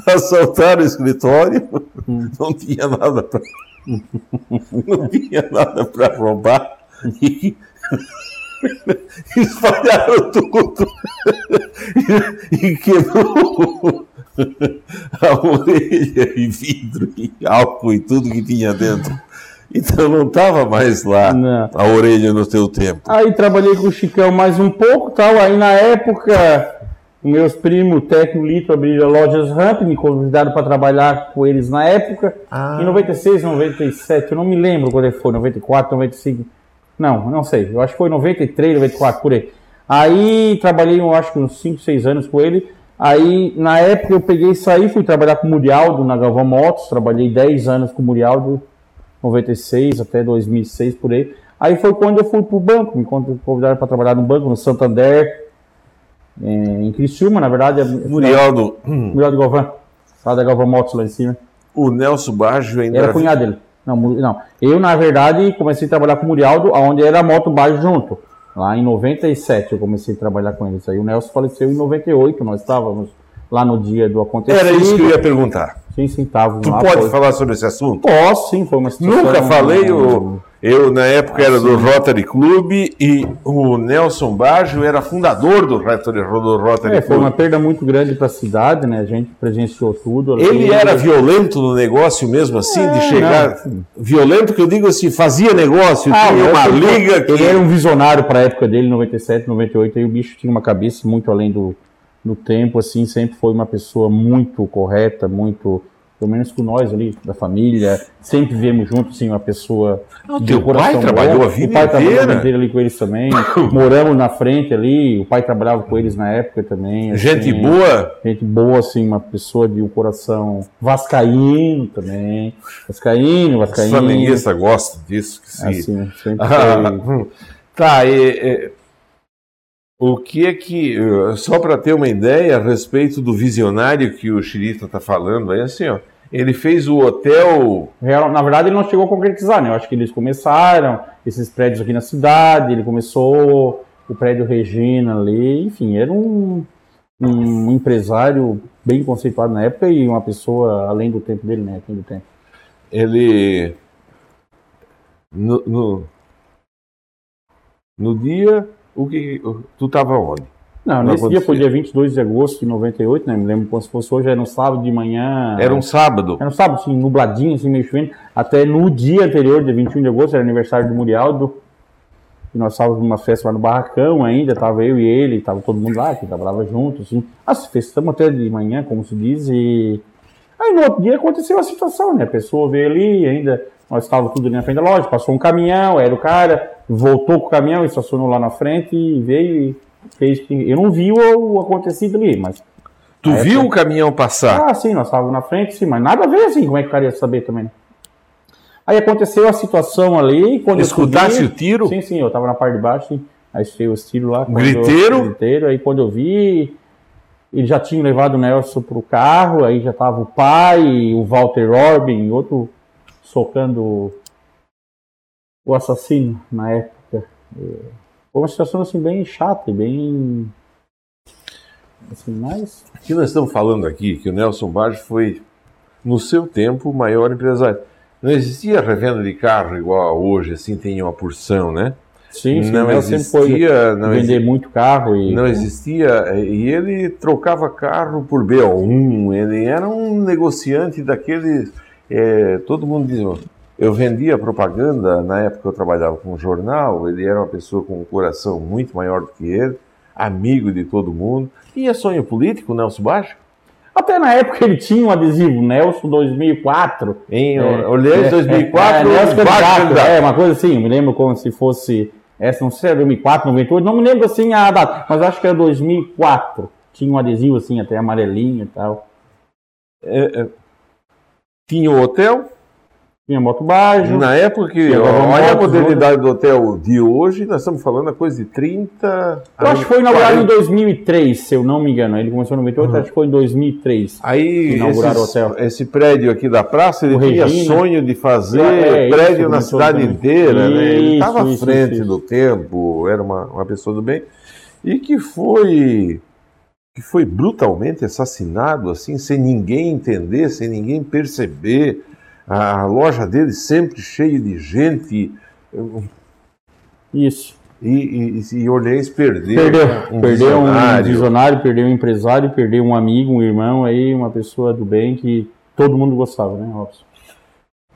Assaltaram o escritório, não tinha nada para não tinha nada para roubar e espalharam tudo e quebrou a orelha e vidro e álcool e tudo que tinha dentro. Então não estava mais lá Não. a orelha no teu tempo. Aí trabalhei com o Chicão mais um pouco tal. Aí na época, meus primos, Tecno e Lito, abriram lojas Ramp, me convidaram para trabalhar com eles na época. Ah. Em 96, 97, eu não me lembro quando foi, 94, 95. Não, não sei. Eu acho que foi 93, 94, por aí. Aí trabalhei, eu acho que uns 5, 6 anos com ele. Aí, na época, eu peguei e saí, fui trabalhar com o Murialdo na Galvão Motos. Trabalhei 10 anos com o Murialdo, 96 até 2006, por aí. Aí foi quando eu fui pro banco, me convidaram para trabalhar no banco, no Santander, eh, em Criciúma, na verdade. é- Murialdo, Murialdo Galvão, lá da Galvão Motos, lá em cima. o Nelson Baggio ainda Era cunhado dele. Não, não. Eu, na verdade, comecei a trabalhar com o Murialdo, onde era a moto baixo junto. Lá em 97 eu comecei a trabalhar com eles. Aí o Nelson faleceu em 98, nós estávamos lá no dia do acontecido. Era isso que eu ia perguntar. Sim, sim, estávamos Tu lá. pode foi- falar sobre esse assunto? Posso, sim, foi uma situação... Nunca falei, o, eu na época era do Rotary Club e o Nelson Baggio era fundador do Rotary, do Rotary É, foi uma Club. perda muito grande para a cidade, né? A gente presenciou tudo. Ele era violento no negócio mesmo assim, de É, chegar. Violento que eu digo assim, fazia negócio, Ah, tinha uma liga que. Ele era um visionário para a época dele, 97, 98, aí o bicho tinha uma cabeça muito além do, do tempo, assim, sempre foi uma pessoa muito correta, muito, pelo menos com nós ali, da família, sempre vivemos juntos, assim, uma pessoa... Ah, o de teu coração pai trabalhou bom. a vida O pai trabalhou inteira? inteira ali com eles também, moramos na frente ali, o pai trabalhava com eles na época também. assim, Gente boa. Gente boa, assim, uma pessoa de um coração vascaíno também, vascaíno, vascaíno. flamenguistas gostam disso. Que sim. Assim, sempre Ah, foi... hum. tá, e, e, o que é que. eh, Só para ter uma ideia a respeito do visionário que o Chirita está falando, aí assim, ó. Ele fez o hotel. Na verdade, ele não chegou a concretizar, né? Eu acho que eles começaram esses prédios aqui na cidade, ele começou o prédio Regina ali, enfim, era um, um empresário bem conceituado na época e uma pessoa além do tempo dele, né? Além do tempo. Ele. No, no, no dia. O que, tu estava onde? Não, Não nesse dia foi dia 22 de agosto de 98, né? Me lembro como se fosse hoje, era um sábado de manhã. Era um sábado. Era um sábado, assim, nubladinho, assim, meio chovendo. Até no dia anterior, dia 21 de agosto, era aniversário do Murialdo. E nós estávamos numa festa lá no Barracão ainda, tava eu e ele, tava todo mundo lá, que trabalhava junto, assim. Se festamos até de manhã, como se diz, e... Aí no outro dia aconteceu a situação, né? A pessoa veio ali, ainda nós estávamos tudo ali na frente da loja, passou um caminhão, era o cara, voltou com o caminhão, estacionou lá na frente e veio e fez que... Eu não vi o, o acontecido ali, mas... Tu viu o caminhão passar? Ah, sim, nós estávamos na frente, sim, mas nada a ver assim, como é que o cara ia saber também. né? Aí aconteceu a situação ali, quando Escutasse eu o tiro? Sim, sim, eu tava na parte de baixo, sim. Aí escutei os tiros lá. Griteiro? Eu, griteiro, aí quando eu vi, eles já tinham levado o Nelson pro carro, aí já tava o pai, o Walter Orbin, outro socando o assassino na época. É, Foi uma situação assim bem chata e bem... Assim, mas... O que nós estamos falando aqui, que o Nelson Baggio foi, no seu tempo, o maior empresário. Não existia revenda de carro igual hoje, assim, tem uma porção, né? Sim, sim, não Nel existia, sempre foi não vender exi- muito carro e não existia, e ele trocava carro por BO1, ele era um negociante daqueles, é, todo mundo diz, eu vendia propaganda, na época eu trabalhava com um jornal, ele era uma pessoa com um coração muito maior do que ele, amigo de todo mundo, tinha sonho político, Nelson Baixo? até na época ele tinha um adesivo Nelson 2004. Em É, Orleans, é, 2004, é, Nelson Baixo é, uma coisa assim, eu me lembro como se fosse essa, não sei se era 2004, 98, não me lembro assim a data, mas acho que era 2004. Tinha um adesivo assim, até amarelinho e tal. É, é, tinha o hotel, Tinha moto baixo. Na época que, olha a modernidade do hotel de hoje, nós estamos falando a coisa de 30. Eu acho que foi inaugurado em 40. 2003, se eu não me engano. Ele começou em 98, Uhum. acho que foi em 2003. Aí, inauguraram esses- o hotel. esse prédio aqui da praça, ele O tinha Regina. sonho de fazer É, isso, prédio na começou cidade também. inteira, né? Ele Isso, estava à isso, frente isso, do tempo, era uma, uma pessoa do bem, e que foi que foi brutalmente assassinado, assim, sem ninguém entender, sem ninguém perceber. A, loja dele sempre cheia de gente, Isso. e, e, e Orleans perdeu, Perdeu, um perdeu um visionário. visionário, perdeu um empresário, perdeu um amigo, um irmão aí, uma pessoa do bem que todo mundo gostava, né, Robson?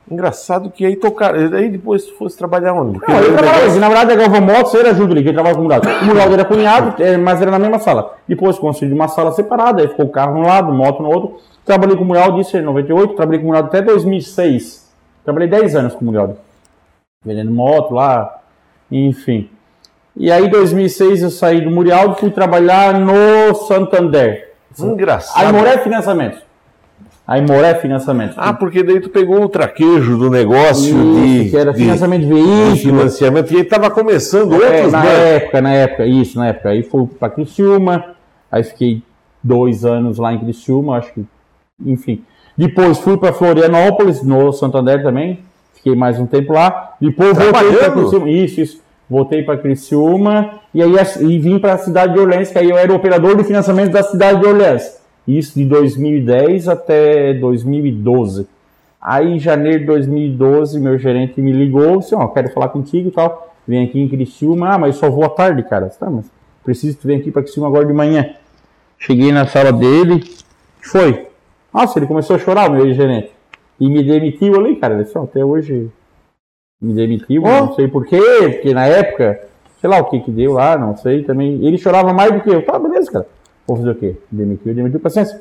Engraçado que aí tocaram. Aí depois fosse trabalhar onde? Porque Não, o trabalhava, assim, na verdade, a Galvão Motos era junto ali, que trabalhava com o Muraldo. O Muraldo era cunhado, eh, mas era na mesma sala. Depois construiu uma sala separada, aí ficou o carro no lado, moto no outro. Trabalhei com o Muraldo, isso em 98, trabalhei com o Muraldo até 2006. Trabalhei 10 anos com o Muraldo. Vendendo moto lá, enfim. E aí, em 2006, eu saí do Murialdo e fui trabalhar no Santander. Engraçado. A Imoré Financiamentos. A Imoré Financiamentos. Ah, porque daí tu pegou o traquejo do negócio Isso, de, que era de- financiamento de de veículos. financiamento. E aí estava começando É, outros, na né? época, na época, isso, na época. Aí fui pra Criciúma, aí fiquei dois anos lá em Criciúma, acho que, enfim. Depois fui para Florianópolis, no Santander também, fiquei mais um tempo lá. Depois voltei para? Criciúma, isso, isso. Voltei para Criciúma e aí e vim para a cidade de Orleans, que aí eu era operador de financiamento da cidade de Orleans. Isso de 2010 até 2012. Aí, em janeiro de 2012, meu gerente me ligou, disse, ó, quero falar contigo e tal. Vem aqui em Criciúma. Ah, mas eu só vou à tarde, cara. Tá, mas preciso que tu venha aqui para Criciúma agora de manhã. Cheguei na sala dele, foi. Nossa, ele começou a chorar, o meu gerente. E me demitiu ali, cara. Ele disse, ó, até hoje me demitiu, Ó. não sei porquê, porque na época, sei lá o que que deu lá, não sei também. Ele chorava mais do que eu. Tá, beleza, cara. Vou fazer o quê? Demitiu, demitiu, paciência.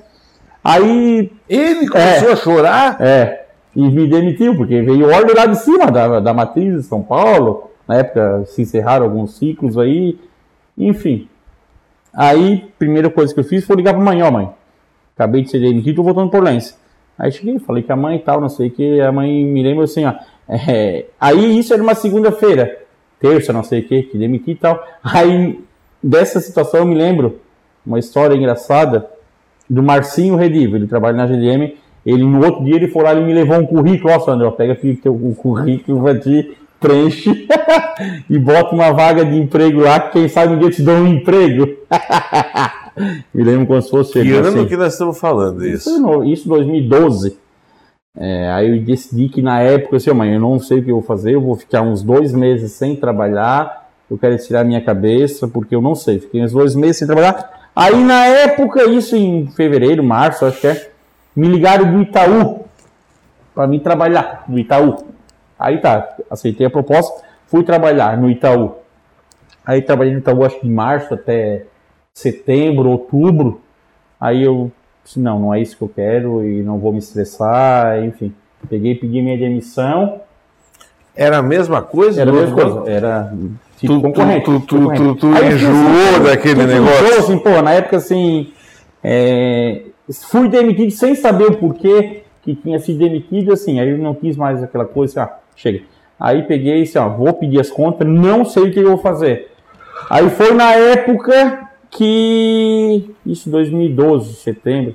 Aí Ele começou a chorar. é, e me demitiu, porque veio ordem lá de cima, da, da matriz de São Paulo. Na época se encerraram alguns ciclos aí, enfim. Aí, primeira coisa que eu fiz foi ligar pra mãe, ó mãe, acabei de ser demitido, tô voltando por Lens. Aí cheguei, falei que a mãe e tal, não sei o que, a mãe me lembra assim, ó. é, aí isso era uma segunda-feira, terça, não sei o que, que demiti e tal. Aí, dessa situação eu me lembro, uma história engraçada, do Marcinho Redivo, ele trabalha na GDM, ele no outro dia ele foi lá e me levou um currículo, ó Sandro, pega aqui teu, currículo, vai te preenche e bota uma vaga de emprego lá, que quem sabe um dia te dão um emprego. me lembro como se fosse Que ano assim. que nós estamos falando Isso, isso? no- isso 2012. É, aí eu decidi que na época, assim, mãe, eu não sei o que eu vou fazer, eu vou ficar uns dois meses sem trabalhar, eu quero tirar minha cabeça, porque eu não sei. Fiquei uns dois meses sem trabalhar. Aí na época, isso em fevereiro, março, acho que é, me ligaram do Itaú, para mim trabalhar no Itaú. Aí tá, aceitei a proposta, fui trabalhar no Itaú. Aí trabalhei no Itaú, acho que de março até setembro, outubro. Aí eu disse, não, não é isso que eu quero e não vou me estressar, enfim. Peguei, pedi minha demissão, Era a mesma coisa? era a mesma coisa, era tipo Tu- tu- concorrente. tu- tu- concorrente. tu- tu Aí eu fiquei enjoou daquele tu negócio? enjoou, assim, pô, na época assim, é, fui demitido sem saber o porquê que tinha sido demitido, assim, aí eu não quis mais aquela coisa, assim, ah, chega. Aí peguei assim, ó, vou pedir as contas, não sei o que eu vou fazer. Aí foi na época que, isso 2012, setembro,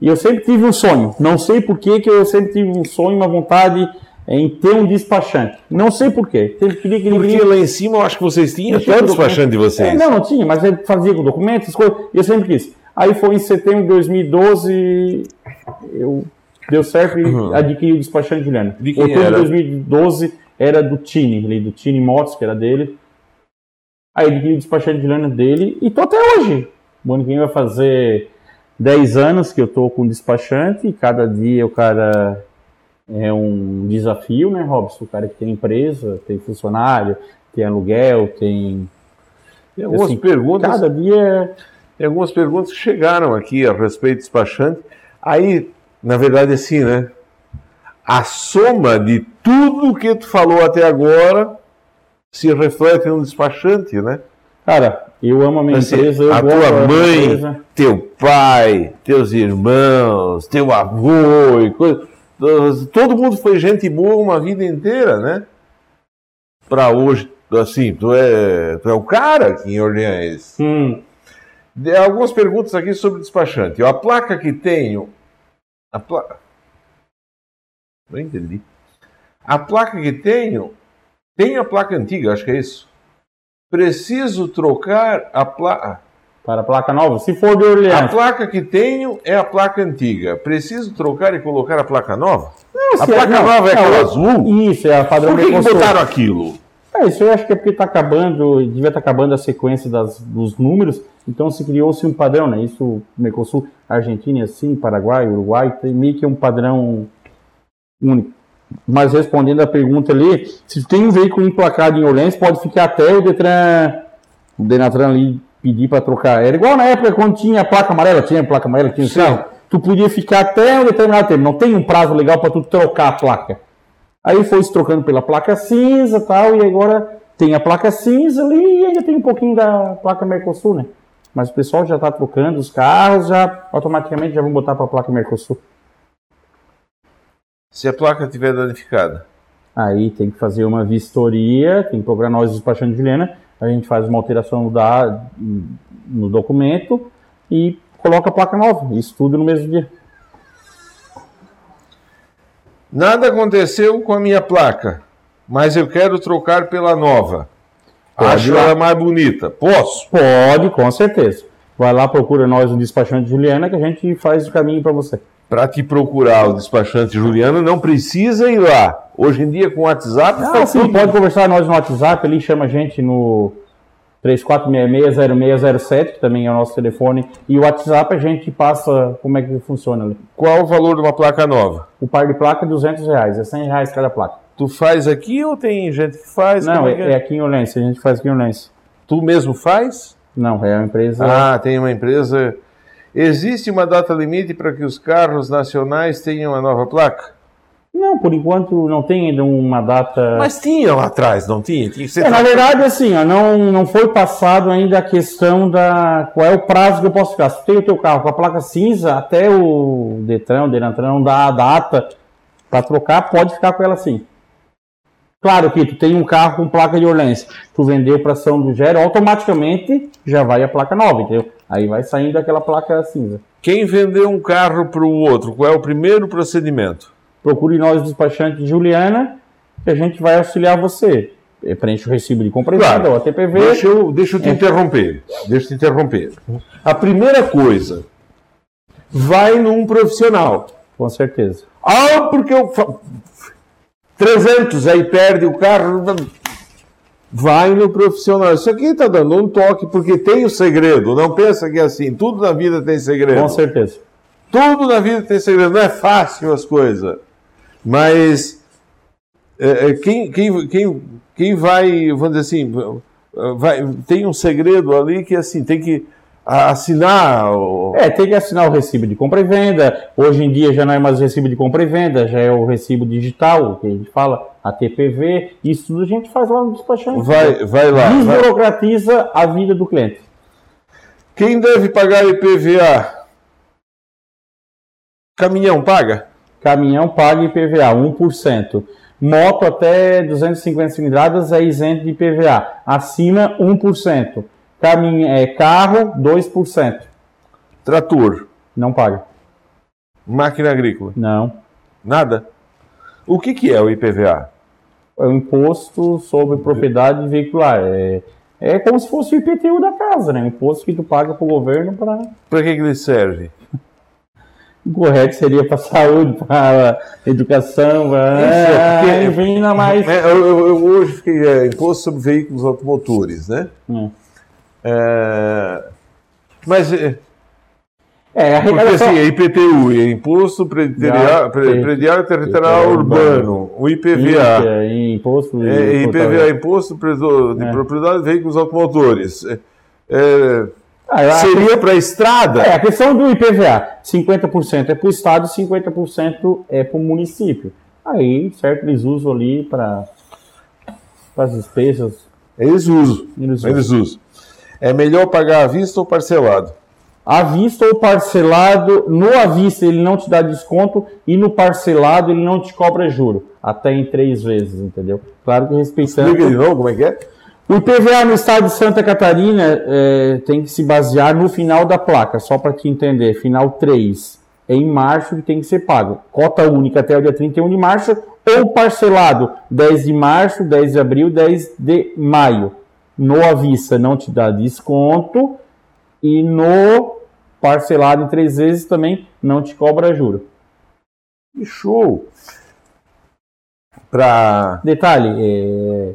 e eu sempre tive um sonho, não sei por que que eu sempre tive um sonho, uma vontade em ter um despachante. Não sei por quê. Sempre queria que Porque vinha- lá em cima eu acho que vocês tinham até o despachante de vocês. É, não, não tinha, mas ele fazia com documentos, coisas, e eu sempre quis. Aí foi em setembro de 2012, eu deu certo e adquiri o despachante Juliano. De Outubro era? de 2012 era do Tini, ali, do Tini Motos, que era dele. Aí adquiri o despachante de lana dele e tô até hoje. O ano que vai fazer 10 anos que eu tô com despachante e cada dia o cara é um desafio, né, Robson? O cara que tem empresa, tem funcionário, tem aluguel, tem. Tem algumas assim, perguntas. Cada dia. Tem algumas perguntas que chegaram aqui a respeito do despachante. Aí, na verdade, assim, né? A soma de tudo que tu falou até agora se reflete no despachante, né? Cara, eu amo a minha assim, empresa. Eu a tua mãe, teu pai, teus irmãos, teu avô e coisa. Todo mundo foi gente boa uma vida inteira, né? Para hoje, assim, tu é, tu é o cara aqui em Orleans. Hum. Algumas perguntas aqui sobre despachante. A placa que tenho. A placa. Não entendi. A placa que tenho. Tem a placa antiga, acho que é isso. Preciso trocar a placa. Para a placa nova? Se for de Orleans. A placa que tenho é a placa antiga. Preciso trocar e colocar a placa nova? Não, a placa é, nova é aquela azul? Isso, é a padrão Por que, que botaram aquilo? É, isso eu acho que é porque está acabando, devia estar tá acabando a sequência das, dos números, então se criou-se um padrão, né? Isso, Mercosul, Argentina, é assim, Paraguai, Uruguai, tem meio que um padrão único. Mas respondendo a pergunta ali, se tem um veículo emplacado em Orleans, pode ficar até o Detran, o Denatran ali pedir para trocar. Era igual na época quando tinha a placa amarela, tinha placa amarela, tinha o carro. Tu podia ficar até um determinado tempo. Não tem um prazo legal para tu trocar a placa. Aí foi se trocando pela placa cinza tal, e agora tem a placa cinza ali e ainda tem um pouquinho da placa Mercosul, né? Mas o pessoal já está trocando os carros, já automaticamente já vão botar para a placa Mercosul. Se a placa estiver danificada? Aí tem que fazer uma vistoria, tem que procurar nós despachando de Juliana, a gente faz uma alteração da, no documento e coloca a placa nova. Isso tudo no mesmo dia. Nada aconteceu com a minha placa, mas eu quero trocar pela nova. Pode Acho ela mais bonita. Posso? Pode, com certeza. Vai lá, procura nós no despachante Juliana que a gente faz o caminho para você. Para te procurar o despachante Juliana, não precisa ir lá. Hoje em dia, com o WhatsApp. Ah, sim, tudo... pode conversar nós no WhatsApp, ali chama a gente no 34660607, que também é o nosso telefone, e o WhatsApp a gente passa como é que funciona ali. Qual o valor de uma placa nova? O par de placa é 200 reais, é 100 reais cada placa. Tu faz aqui ou tem gente que faz? Não, é, é, é, aqui em Olense, a gente faz aqui em Olense. Tu mesmo faz? Não, é uma empresa... Ah, tem uma empresa... Existe uma data limite para que os carros nacionais tenham a nova placa? Não, por enquanto não tem ainda uma data. Mas tinha lá atrás, não tinha? tinha é, Na verdade, assim, ó, não, não foi passado ainda a questão da qual é o prazo que eu posso ficar. Se tem o teu carro com a placa cinza, até o Detran, o Denatran não dá a data para trocar, pode ficar com ela sim. Claro que tu tem um carro com placa de Orlense, tu vendeu para São do Gero, automaticamente já vai a placa nova, entendeu? Aí vai saindo aquela placa cinza. Quem vendeu um carro para o outro, qual é o primeiro procedimento? procure nós, despachante Juliana, que a gente vai auxiliar você. Preenche o recibo de compra e claro. ATPV. Deixa eu, deixa eu te é. interromper. Deixa eu te interromper. A primeira coisa, vai num profissional. Com certeza. Ah, porque eu. 300, aí perde o carro. Vai no profissional. Isso aqui está dando um toque, porque tem o segredo. Não pensa que é assim. Tudo na vida tem segredo. Com certeza. Tudo na vida tem segredo. Não é fácil as coisas. Mas é, é, quem, quem, quem, quem vai, vamos dizer assim, vai, tem um segredo ali que assim, tem que assinar. O... É, tem que assinar o recibo de compra e venda. Hoje em dia já não é mais o recibo de compra e venda, já é o recibo digital, que a gente fala, a TPV. Isso tudo a gente faz lá no despachante. Vai, vai lá. Desburocratiza vai. a vida do cliente. Quem deve pagar IPVA? Caminhão paga? caminhão paga IPVA 1%. Moto até 250 cilindradas é isento de IPVA, acima 1%. Caminho, é, carro 2%. Trator? Não paga. Máquina agrícola? Não. Nada? O que, que é o IPVA? É o imposto sobre propriedade veicular. É, é como se fosse o IPTU da casa, né? O imposto que tu paga para o governo para. Para que, que ele serve? O correto seria para saúde, para educação, para. É, enfim, ainda mais. É, eu, eu- hoje fiquei é, imposto sobre veículos automotores, né? Hum. É, mas é, É, a porque assim, é IPTU, é Imposto Predial, Predial Territorial Urbano, o IPVA. Isso, é, imposto. É, e- IPVA, Imposto de É. Propriedade de Veículos Automotores. É, é, Ah, seria para a estrada? É, a questão do IPVA, 50% é para o Estado e 50% é para o município. Aí, certo, eles usam ali para as despesas. Eles usam. Eles usam. Eles usam. É melhor pagar à vista ou parcelado? À vista ou parcelado, no à vista ele não te dá desconto e no parcelado ele não te cobra juro. Até em três vezes, entendeu? Claro que respeitando. Explica de novo como é que é? O IPVA no estado de Santa Catarina é, tem que se basear no final da placa, só para te entender, final 3. É em março que tem que ser pago. Cota única até o dia 31 de março ou parcelado 10 de março, 10 de abril, 10 de maio. No à vista não te dá desconto e no parcelado em três vezes também não te cobra juro. Que show! Para Detalhe, é...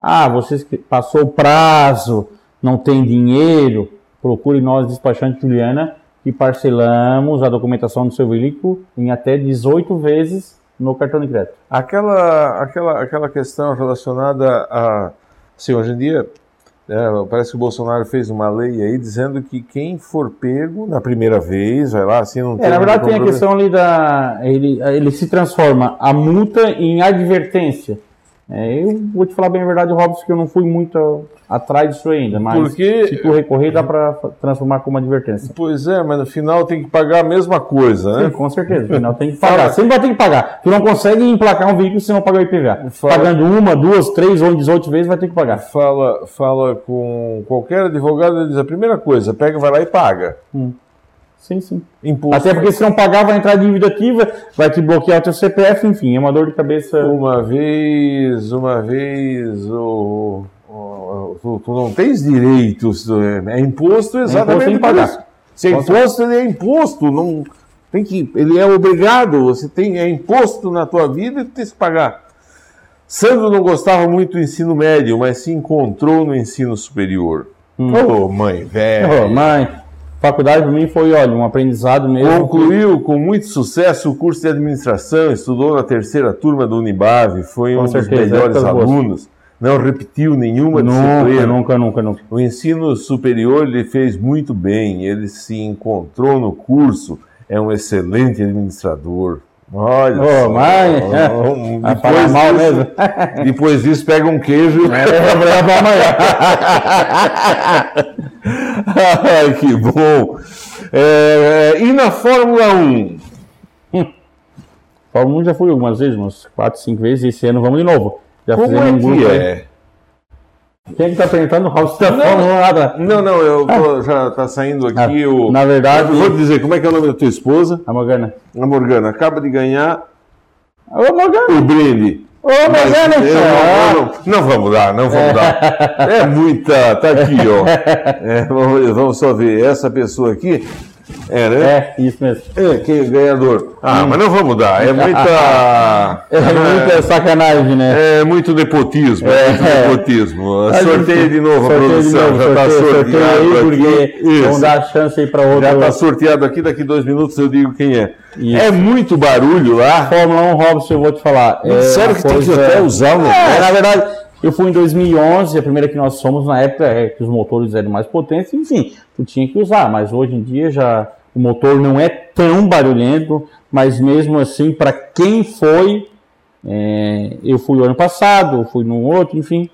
ah, você passou o prazo, não tem dinheiro, procure nós, despachante Juliana, que parcelamos a documentação do seu veículo em até 18 vezes no cartão de crédito. aquela, aquela, aquela questão relacionada a. Assim, hoje em dia, é, parece que o Bolsonaro fez uma lei aí dizendo que quem for pego na primeira vez, vai lá, assim, não É, na verdade tem a questão ali da... Ele, ele se transforma a multa em advertência. É, eu vou te falar bem a verdade, Robson, que eu não fui muito atrás disso ainda, mas Porque- se tu recorrer dá para transformar como advertência. Pois é, mas no final tem que pagar a mesma coisa, Sim, né? com certeza. No final tem que pagar. Sempre vai ter que pagar. Tu não consegue emplacar um veículo se não pagar o IPVA. Fala- Pagando uma, duas, três ou 18 vezes, vai ter que pagar. Fala, fala com qualquer advogado, ele diz a primeira coisa, pega, vai lá e paga. Sim, sim. Imposto. Até porque se não pagar, vai entrar dívida ativa, vai te bloquear o teu CPF, enfim, é uma dor de cabeça. Uma vez, uma vez, o, o- tu, tu não tens direitos, é imposto exatamente tem que por pagar. isso. Se é imposto, ele é imposto, não tem que, ele é obrigado, você tem, é imposto na tua vida e tu tens que pagar. Sandro não gostava muito do ensino médio, mas se encontrou no ensino superior. Ô, mãe, velho. Ô, mãe, faculdade para mim foi, olha, um aprendizado mesmo. Concluiu com muito sucesso o curso de administração, estudou na terceira turma do Unibave, foi Com um certeza, dos melhores alunos, não repetiu nenhuma Nunca, disciplina. nunca, nunca, nunca. O ensino superior ele fez muito bem, ele se encontrou no curso, é um excelente administrador. Olha, Ô, só, um- vai falar mal mesmo. Depois disso, pega um queijo. É, pra amanhã. Ai, que bom! É, é, e na Fórmula 1? Fórmula 1 já fui algumas vezes, umas 4, 5 vezes, e esse ano vamos de novo. Já Como fizemos é um grupo que é? Quem é que tá perguntando? O Raul da Fórmula 1 nada. Não, não, eu tô- já está saindo aqui Ah, o. na verdade- Eu vou dizer, como é que é o nome da tua esposa? A Morgana. A Morgana acaba de ganhar Ô, Morgana! o brinde. Ô, Morgana! Eu Ah, não, não, não vamos dar, não vamos dar. É muita. Tá aqui, ó. É, vamos, vamos só ver. Essa pessoa aqui. É, né? É, isso mesmo. É, que é ganhador. Ah, mas não vamos dar. É muita. É muita sacanagem, né? É muito nepotismo. É, muito É. nepotismo. A gente- Sorteia de novo a sorteia de produção. novo, já está sorteado aí, aqui. porque Isso. vão dar chance aí para outro. Já está sorteado aqui, daqui dois minutos eu digo quem é. Isso. É muito barulho lá. Fórmula 1, Robson, eu vou te falar. é Sério que tem que até usar o negócio? É, na verdade, eu fui em 2011, a primeira que nós somos, na época é, que os motores eram mais potentes, enfim, tu tinha que usar, mas hoje em dia já o motor não é tão barulhento, mas mesmo assim, para quem foi, é, eu fui ano passado, fui no outro, enfim.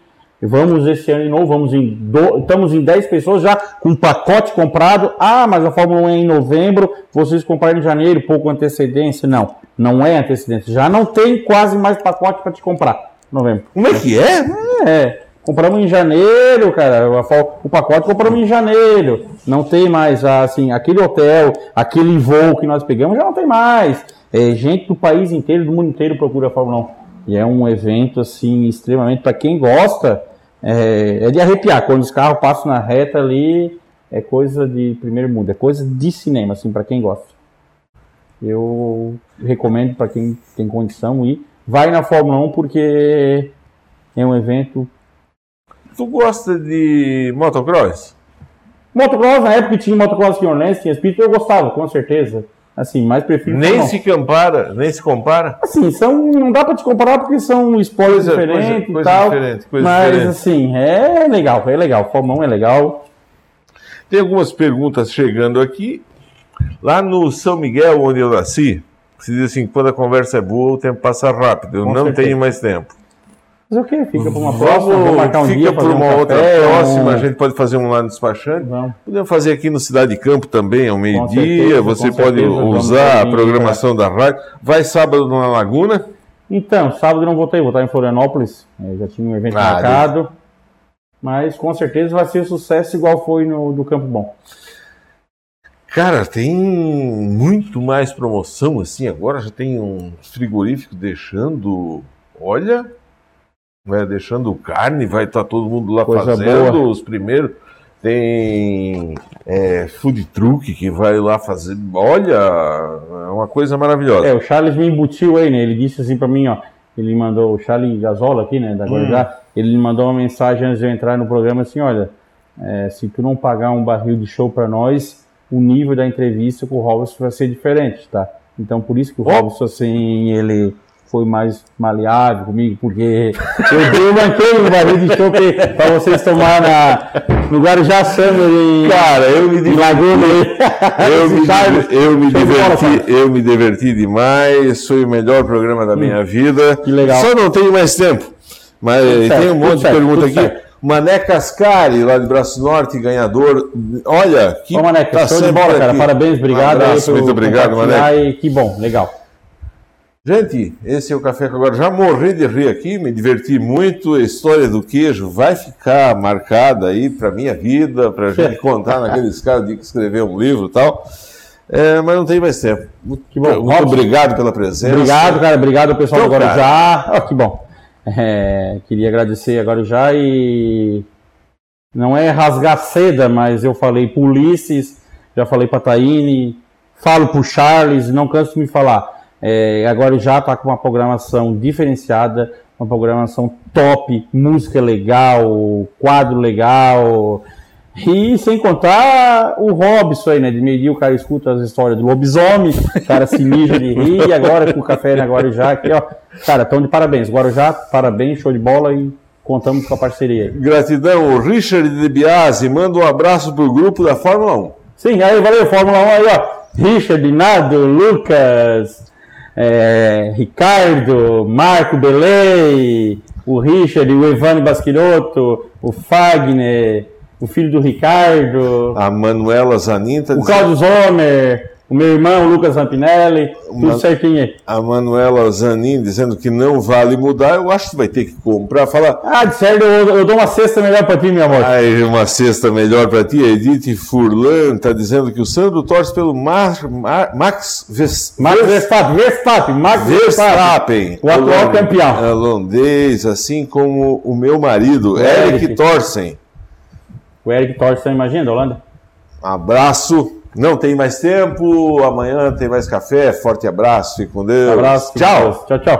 Vamos esse ano de novo, vamos em do- estamos em 10 pessoas já com pacote comprado. Ah, mas a Fórmula 1 é em novembro, vocês compraram em janeiro, pouco antecedência. Não, não é antecedência. Já não tem quase mais pacote para te comprar. Novembro. Como é que é? É, compramos em janeiro, cara. O pacote compramos em janeiro. Não tem mais, assim, aquele hotel, aquele voo que nós pegamos já não tem mais. É, gente do país inteiro, do mundo inteiro procura a Fórmula 1. E é um evento, assim, extremamente, para quem gosta, é, é de arrepiar. Quando os carros passam na reta ali, é coisa de primeiro mundo, é coisa de cinema, assim, para quem gosta. eu recomendo para quem tem condição ir. Vai na Fórmula 1 porque é um evento. Tu gosta de motocross? Motocross, na época tinha motocross Orleans, tinha Speed, eu gostava, com certeza. Assim, mais prefiro. Nem não. se compara, nem se compara. Assim, são, não dá para te comparar porque são esportes diferentes e tal. Diferente, mas diferente. assim, é legal, é legal. Fórmula 1 é legal. Tem algumas perguntas chegando aqui. Lá no São Miguel, onde eu nasci, se diz assim, quando a conversa é boa, o tempo passa rápido. Eu Com não certeza. tenho mais tempo. Mas o que? Fica para uma próxima, vamos marcar um fica dia, para uma um outra próxima, a gente pode fazer um lá no despachante. Vamos. Podemos fazer aqui no Cidade de Campo também, ao meio-dia. Você pode certeza, usar a programação da rádio. Vai sábado na Laguna? Então, sábado não voltei, vou estar em Florianópolis. Eu já tinha um evento ah, marcado. Mas com certeza vai ser sucesso igual foi no do Campo Bom. Cara, tem muito mais promoção assim agora. Já tem um frigorífico deixando. Olha, né, deixando carne, vai estar tá todo mundo lá Coisa fazendo boa. os primeiros. Tem é, food truck que vai lá fazer. Olha, é uma coisa maravilhosa. É, o Charles me embutiu aí, né? Ele disse assim para mim, ó. Ele mandou, o Charles Gazola aqui, né, da Guarujá, hum. ele mandou uma mensagem antes de eu entrar no programa assim: olha, é, se tu não pagar um barril de show para nós, o nível da entrevista com o Robson vai ser diferente, tá? Então por isso que o oh. Robson, assim, ele foi mais maleável comigo, porque eu dei um banqueiro no barril de chope para vocês tomar na, no Guarujá Samba e Cara, eu me diverti. Laguna, eu, me, eu, me diverti eu me diverti demais, foi o melhor programa da minha hum, vida. Que legal. Só não tenho mais tempo. Mas tem um monte de pergunta aqui. Certo. Mané Cascari, lá de Braço Norte, ganhador. Olha, que. Ô, Mané, tá show de bola, cara. Parabéns, obrigado. Um abraço, muito obrigado, Mané. E que bom, legal. Gente, esse é o Café com Agora. Já morri de rir aqui, me diverti muito. A história do queijo vai ficar marcada aí para minha vida, para a gente contar naqueles casos de escrever um livro e tal. É, mas não tem mais tempo. Muito, que bom. muito obrigado pela presença. Obrigado, cara. Obrigado ao pessoal então, do Guarujá. Oh, que bom. É, queria agradecer agora já e não é rasgar seda, mas eu falei pro Ulisses, já falei para Taine, falo pro Charles, não canso de me falar. É, agora já está com uma programação diferenciada, uma programação top, música legal, quadro legal. E sem contar o Robson aí, né? De meio o cara escuta as histórias do lobisomem, o cara se mija de rir, e agora com o café na Guarujá aqui, ó. Cara, estão de parabéns. Guarujá, parabéns, show de bola e contamos com a parceria aí. Gratidão. O Richard de Biasi manda um abraço pro grupo da Fórmula 1. Sim, aí valeu, Fórmula 1 aí, ó. Richard, Nado, Lucas, é, Ricardo, Marco Belei, o Richard, o Evane Basquilotto, o Fagner, o filho do Ricardo, a Manuela Zaninta, o Claudio Zomer, o meu irmão, Lucas Rampinelli, Uma, tudo certinho aí. A Manuela Zanin dizendo que não vale mudar, eu acho que vai ter que comprar. Falar. Ah, de certo, eu, eu dou uma cesta melhor para ti, meu amor. Ah, uma cesta melhor para ti. Edith Furlan está dizendo que o Sandro torce pelo Mar, Mar, Max, Ves, Max Verstappen. Verstappen, Max Verstappen. O atual campeão. Holandês, assim como o meu marido, Eric, Eric Torsen. O Eric Torsen, imagina, da Holanda. Abraço. Não tem mais tempo, amanhã tem mais café. Forte abraço, fique com Deus. abraço, tchau. Tchau, tchau.